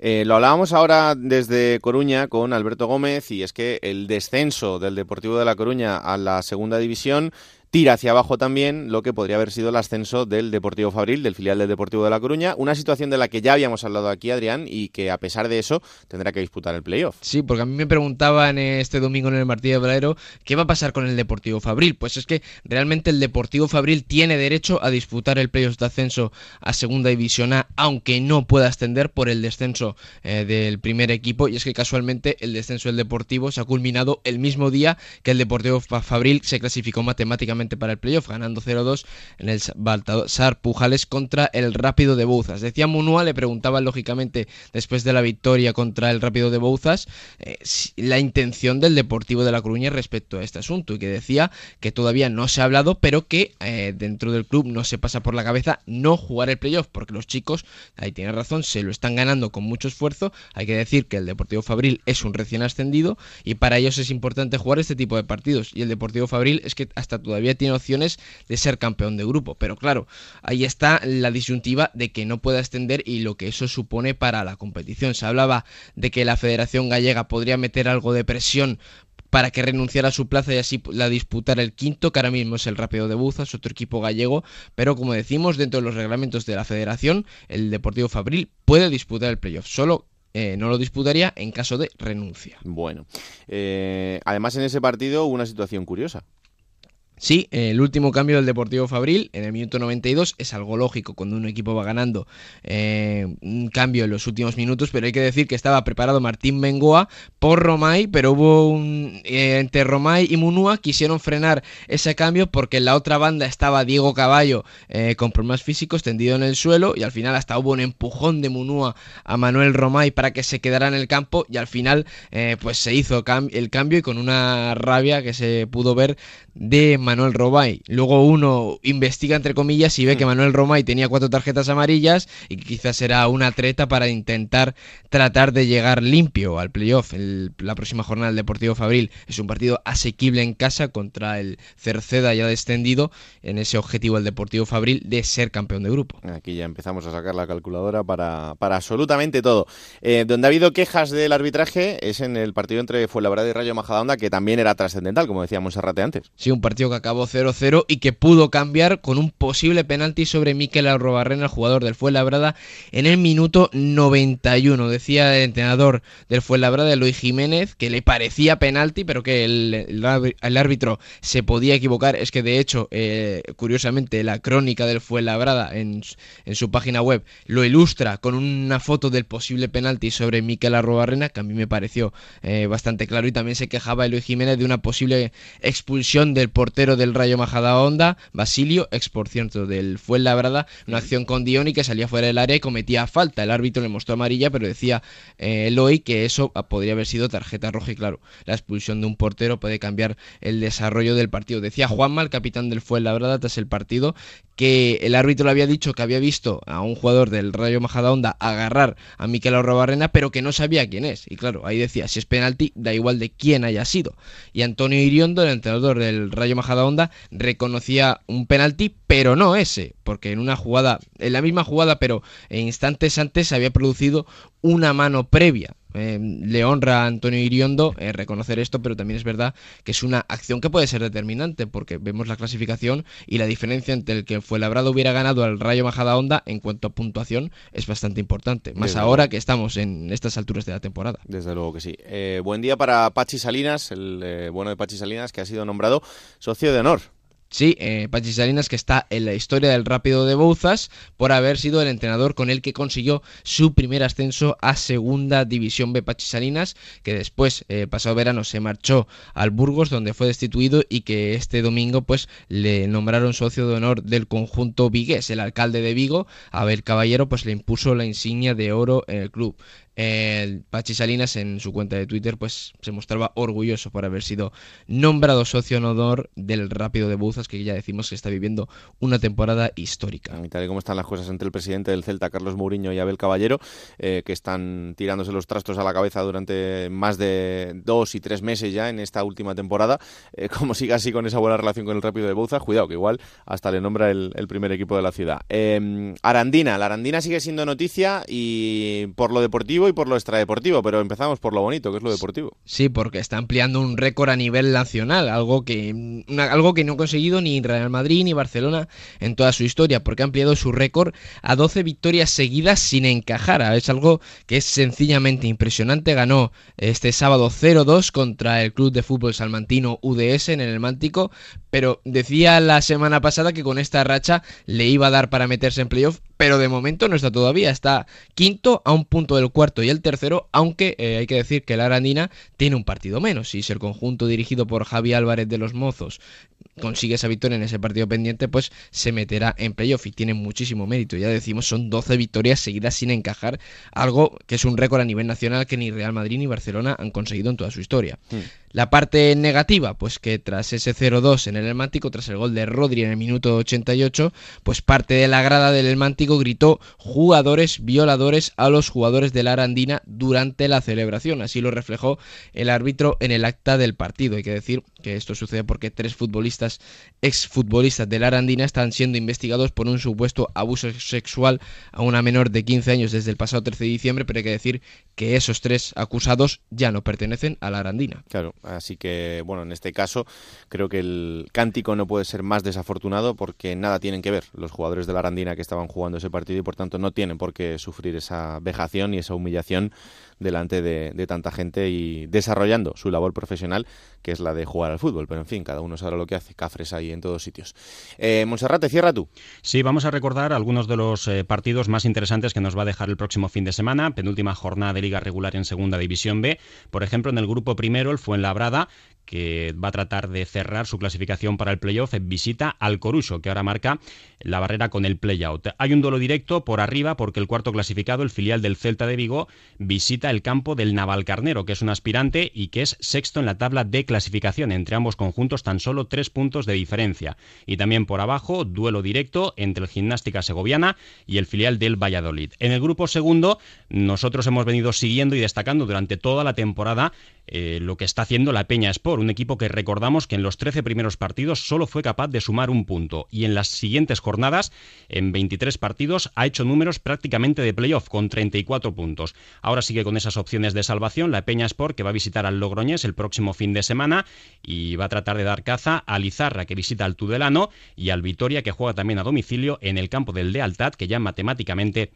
B: Eh, lo hablábamos ahora desde Coruña con Alberto Gómez y es que el descenso del Deportivo de La Coruña a la segunda división tira hacia abajo también lo que podría haber sido el ascenso del Deportivo Fabril, del filial del Deportivo de La Coruña, una situación de la que ya habíamos hablado aquí, Adrián, y que a pesar de eso tendrá que disputar el playoff.
X: Sí, porque a mí me preguntaban este domingo en el de Valero qué va a pasar con el Deportivo Fabril. Pues es que realmente el Deportivo Fabril tiene derecho a disputar el playoff de ascenso a Segunda División A, aunque no pueda ascender por el descenso eh, del primer equipo. Y es que casualmente el descenso del Deportivo se ha culminado el mismo día que el Deportivo Fabril se clasificó matemáticamente para el playoff, ganando 0-2 en el Baltasar Pujales contra el Rápido de Bouzas. Decía Munua, le preguntaban lógicamente después de la victoria contra el Rápido de Bouzas eh, la intención del Deportivo de La Coruña respecto a este asunto y que decía que todavía no se ha hablado, pero que eh, dentro del club no se pasa por la cabeza no jugar el playoff, porque los chicos, ahí tiene razón, se lo están ganando con mucho esfuerzo. Hay que decir que el Deportivo Fabril es un recién ascendido y para ellos es importante jugar este tipo de partidos. Y el Deportivo Fabril es que hasta todavía tiene opciones de ser campeón de grupo. Pero claro, ahí está la disyuntiva de que no pueda extender y lo que eso supone para la competición. Se hablaba de que la Federación Gallega podría meter algo de presión para que renunciara a su plaza y así la disputara el quinto, que ahora mismo es el Rápido de Buzas, otro equipo gallego, pero como decimos, dentro de los reglamentos de la federación, el Deportivo Fabril puede disputar el playoff, solo eh, no lo disputaría en caso de renuncia.
B: Bueno, eh, además en ese partido hubo una situación curiosa.
X: Sí, el último cambio del Deportivo Fabril en el minuto 92 es algo lógico cuando un equipo va ganando eh, un cambio en los últimos minutos, pero hay que decir que estaba preparado Martín Bengoa por Romay, pero hubo un eh, entre Romay y Munúa quisieron frenar ese cambio porque en la otra banda estaba Diego Caballo eh, con problemas físicos tendido en el suelo y al final hasta hubo un empujón de Munúa a Manuel Romay para que se quedara en el campo y al final pues se hizo el cambio y con una rabia que se pudo ver de Manuel Romay. Luego uno investiga entre comillas y ve que mm. Manuel Romay tenía cuatro tarjetas amarillas y quizás era una treta para intentar tratar de llegar limpio al playoff. la próxima jornada del Deportivo Fabril es un partido asequible en casa contra el Cerceda ya descendido en ese objetivo del Deportivo Fabril de ser campeón de grupo.
B: Aquí ya empezamos a sacar la calculadora para, para absolutamente todo. Eh, donde ha habido quejas del arbitraje es en el partido entre Fuenlabrada y Rayo Majadahonda que también era trascendental, como decíamos Serrate antes.
X: Sí, un partido que acabó 0-0 y que pudo cambiar con un posible penalti sobre Miquel Arrobarrena, el jugador del Fuenlabrada, en el minuto 91. Decía el entrenador del Fuenlabrada, Luis Jiménez, que le parecía penalti, pero que el, árbitro se podía equivocar. Es que de hecho, eh, curiosamente, la crónica del Fuenlabrada en, en su página web lo ilustra con una foto del posible penalti sobre Miquel Arrobarrena, que a mí me pareció eh, bastante claro. Y también se quejaba Luis Jiménez de una posible expulsión del portero del Rayo Majadahonda, Basilio, ex por cierto del Fuenlabrada, una acción con Dioni que salía fuera del área y cometía falta. El árbitro le mostró amarilla, pero decía eh, Eloy que eso podría haber sido tarjeta roja y claro, la expulsión de un portero puede cambiar el desarrollo del partido. Decía Juanma, el capitán del Fuenlabrada, tras el partido, que el árbitro le había dicho que había visto a un jugador del Rayo Majadahonda agarrar a Miquel Arrobarrena, pero que no sabía quién es. Y claro, ahí decía, si es penalti, da igual de quién haya sido. Y Antonio Iriondo, el entrenador del Rayo Majadahonda, reconocía un penalti, pero no ese, porque en una jugada, en la misma jugada, pero instantes antes se había producido una mano previa. Eh, le honra a Antonio Iriondo eh, reconocer esto, pero también es verdad que es una acción que puede ser determinante, porque vemos la clasificación y la diferencia entre el que fue labrado hubiera ganado al Rayo Majadahonda en cuanto a puntuación es bastante importante, más ahora que estamos en estas alturas de la temporada.
B: Desde luego que sí. Eh, buen día para Pachi Salinas, el bueno de Pachi Salinas, que ha sido nombrado socio de honor
X: Sí, eh, Salinas que está en la historia del Rápido de Bouzas por haber sido el entrenador con el que consiguió su primer ascenso a Segunda División B. Pachi Salinas, que después, eh, pasado verano, se marchó al Burgos, donde fue destituido y que este domingo pues le nombraron socio de honor del conjunto vigués. El alcalde de Vigo, Abel Caballero, pues le impuso la insignia de oro en el club. El Pachi Salinas en su cuenta de Twitter pues se mostraba orgulloso por haber sido nombrado socio en honor del Rápido de Buzas que ya decimos que está viviendo una temporada histórica.
B: Y tal y como están las cosas entre el presidente del Celta Carlos Mourinho y Abel Caballero eh, que están tirándose los trastos a la cabeza durante más de dos y tres meses ya en esta última temporada eh, como siga así con esa buena relación con el Rápido de Bouzas cuidado que igual hasta le nombra el, primer equipo de la ciudad. Eh, Arandina, la Arandina sigue siendo noticia y por lo deportivo y por lo extradeportivo, pero empezamos por lo bonito, que es lo deportivo.
X: Sí, porque está ampliando un récord a nivel nacional, algo que, algo que no ha conseguido ni Real Madrid ni Barcelona en toda su historia, porque ha ampliado su récord a 12 victorias seguidas sin encajar. Es algo que es sencillamente impresionante. Ganó este sábado 0-2 contra el club de fútbol salmantino UDS en el Mántico, pero decía la semana pasada que con esta racha le iba a dar para meterse en playoff, pero de momento no está todavía, está quinto a un punto del cuarto y el tercero, aunque eh, hay que decir que la Arandina tiene un partido menos, y si el conjunto dirigido por Javi Álvarez de los Mozos consigue esa victoria en ese partido pendiente, pues se meterá en playoff y tiene muchísimo mérito. Ya decimos, son 12 victorias seguidas sin encajar, algo que es un récord a nivel nacional que ni Real Madrid ni Barcelona han conseguido en toda su historia. Hmm. La parte negativa, pues que tras ese 0-2 en el Elmántico, tras el gol de Rodri en el minuto 88, pues parte de la grada del Elmántico gritó jugadores violadores a los jugadores de la Arandina durante la celebración. Así lo reflejó el árbitro en el acta del partido. Hay que decir que esto sucede porque tres futbolistas, exfutbolistas de la Arandina, están siendo investigados por un supuesto abuso sexual a una menor de 15 años desde el pasado 13 de diciembre, pero hay que decir que esos tres acusados ya no pertenecen a la Arandina.
B: Claro, así que bueno, en este caso creo que el cántico no puede ser más desafortunado porque nada tienen que ver los jugadores de la Arandina que estaban jugando ese partido y por tanto no tienen por qué sufrir esa vejación y esa humillación delante de, tanta gente y desarrollando su labor profesional, que es la de jugar al fútbol. Pero en fin, cada uno sabe lo que hace, cafres ahí en todos sitios. Eh, cierra tú.
W: Sí, vamos a recordar algunos de los eh, partidos más interesantes que nos va a dejar el próximo fin de semana, penúltima jornada de liga regular en Segunda División B. Por ejemplo, en el grupo primero, el Fuenlabrada, que va a tratar de cerrar su clasificación para el playoff, visita al Coruso, que ahora marca la barrera con el playout. Hay un duelo directo por arriba porque el cuarto clasificado, el filial del Celta de Vigo, visita el campo del Navalcarnero, que es un aspirante y que es sexto en la tabla de clasificación. Entre ambos conjuntos tan solo tres puntos de diferencia. Y también por abajo, duelo directo entre el Gimnástica Segoviana y el filial del Valladolid. En el grupo segundo, nosotros hemos venido siguiendo y destacando durante toda la temporada eh, lo que está haciendo la Peña Sport, un equipo que recordamos que en los 13 primeros partidos solo fue capaz de sumar un punto y en las siguientes jornadas, en 23 partidos, ha hecho números prácticamente de playoff con 34 puntos. Ahora sigue con esas opciones de salvación la Peña Sport que va a visitar al Logroñés el próximo fin de semana y va a tratar de dar caza a Lizarra que visita al Tudelano y al Vitoria que juega también a domicilio en el campo del Lealtad que ya matemáticamente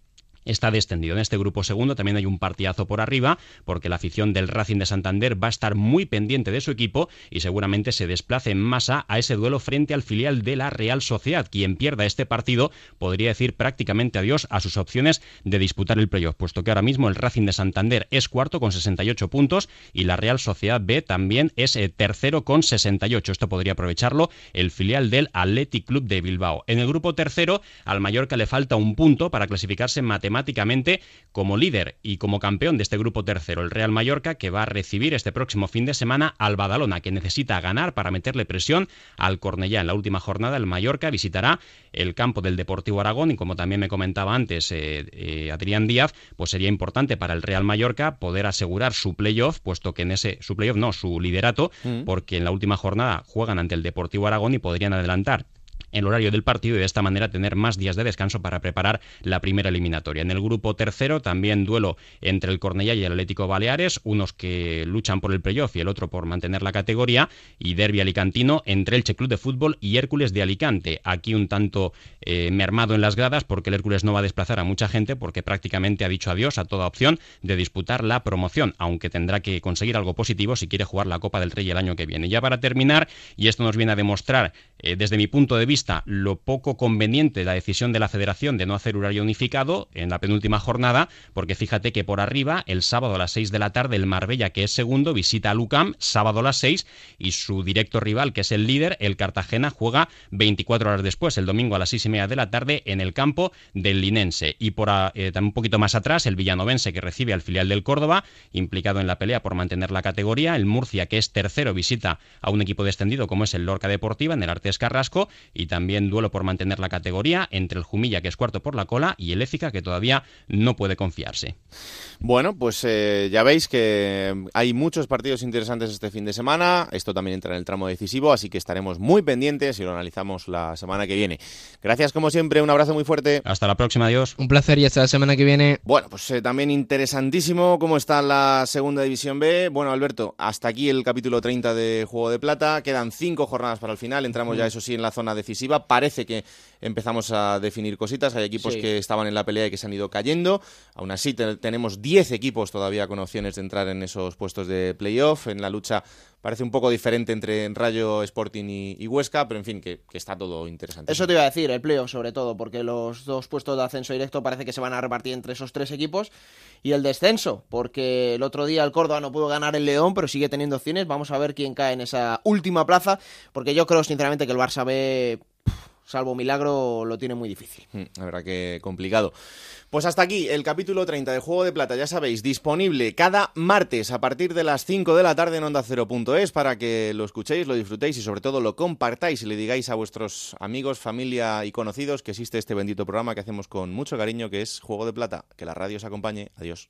W: está descendido. En este grupo segundo también hay un partidazo por arriba, porque la afición del Racing de Santander va a estar muy pendiente de su equipo y seguramente se desplace en masa a ese duelo frente al filial de la Real Sociedad. Quien pierda este partido podría decir prácticamente adiós a sus opciones de disputar el playoff, puesto que ahora mismo el Racing de Santander es cuarto con 68 puntos y la Real Sociedad B también es eh, tercero con 68. Esto podría aprovecharlo el filial del Athletic Club de Bilbao. En el grupo tercero, al Mallorca le falta un punto para clasificarse matemáticamente matemáticamente como líder y como campeón de este grupo tercero, el Real Mallorca, que va a recibir este próximo fin de semana al Badalona, que necesita ganar para meterle presión al Cornellá. En la última jornada, el Mallorca visitará el campo del Deportivo Aragón y como también me comentaba antes eh, eh, Adrián Díaz, pues sería importante para el Real Mallorca poder asegurar su playoff, puesto que en ese, su playoff no, su liderato, mm. porque en la última jornada juegan ante el Deportivo Aragón y podrían adelantar el horario del partido y de esta manera tener más días de descanso para preparar la primera eliminatoria. En el grupo tercero también duelo entre el Cornellá y el Atlético Baleares, unos que luchan por el playoff y el otro por mantener la categoría, y derby alicantino entre el Che Club de Fútbol y Hércules de Alicante. Aquí un tanto eh, mermado en las gradas porque el Hércules no va a desplazar a mucha gente porque prácticamente ha dicho adiós a toda opción de disputar la promoción, aunque tendrá que conseguir algo positivo si quiere jugar la Copa del Rey el año que viene. Ya para terminar, y esto nos viene a demostrar eh, desde mi punto de vista lo poco conveniente la decisión de la federación de no hacer horario unificado en la penúltima jornada, porque fíjate que por arriba, el sábado a las 6 de la tarde, el Marbella, que es segundo, visita a Lucam, sábado a las 6, y su directo rival, que es el líder, el Cartagena, juega 24 horas después, el domingo a las 6 y media de la tarde, en el campo del Linense. Y por eh, un poquito más atrás, el Villanovense, que recibe al filial del Córdoba, implicado en la pelea por mantener la categoría, el Murcia, que es tercero, visita a un equipo descendido como es el Lorca Deportiva, en el Artes Carrasco, y también duelo por mantener la categoría entre el Jumilla, que es cuarto por la cola, y el Écija, que todavía no puede confiarse.
B: Bueno, pues eh, ya veis que hay muchos partidos interesantes este fin de semana. Esto también entra en el tramo decisivo, así que estaremos muy pendientes y lo analizamos la semana que viene. Gracias, como siempre, un abrazo muy fuerte.
W: Hasta la próxima, adiós.
X: Un placer y hasta la semana que viene.
B: Bueno, pues eh, también interesantísimo cómo está la segunda división B. Bueno, Alberto, hasta aquí el capítulo 30 de Juego de Plata. Quedan cinco jornadas para el final. Entramos ya, eso sí, en la zona decisiva. Parece que empezamos a definir cositas. Hay equipos que estaban en la pelea y que se han ido cayendo. Aún así, tenemos 10 equipos todavía con opciones de entrar en esos puestos de playoff. En la lucha parece un poco diferente entre Rayo, Sporting y, Huesca, pero en fin, que, está todo interesante.
V: Eso te iba a decir, el playoff sobre todo, porque los dos puestos de ascenso directo parece que se van a repartir entre esos tres equipos. Y el descenso, porque el otro día el Córdoba no pudo ganar el León, pero sigue teniendo opciones. Vamos a ver quién cae en esa última plaza, porque yo creo sinceramente que el Barça B salvo milagro, lo tiene muy difícil.
B: Mm, la verdad que complicado. Pues hasta aquí el capítulo 30 de Juego de Plata, ya sabéis, disponible cada martes a partir de las 5 de la tarde en onda Cero.es para que lo escuchéis, lo disfrutéis y sobre todo lo compartáis y le digáis a vuestros amigos, familia y conocidos que existe este bendito programa que hacemos con mucho cariño que es Juego de Plata. Que la radio os acompañe. Adiós.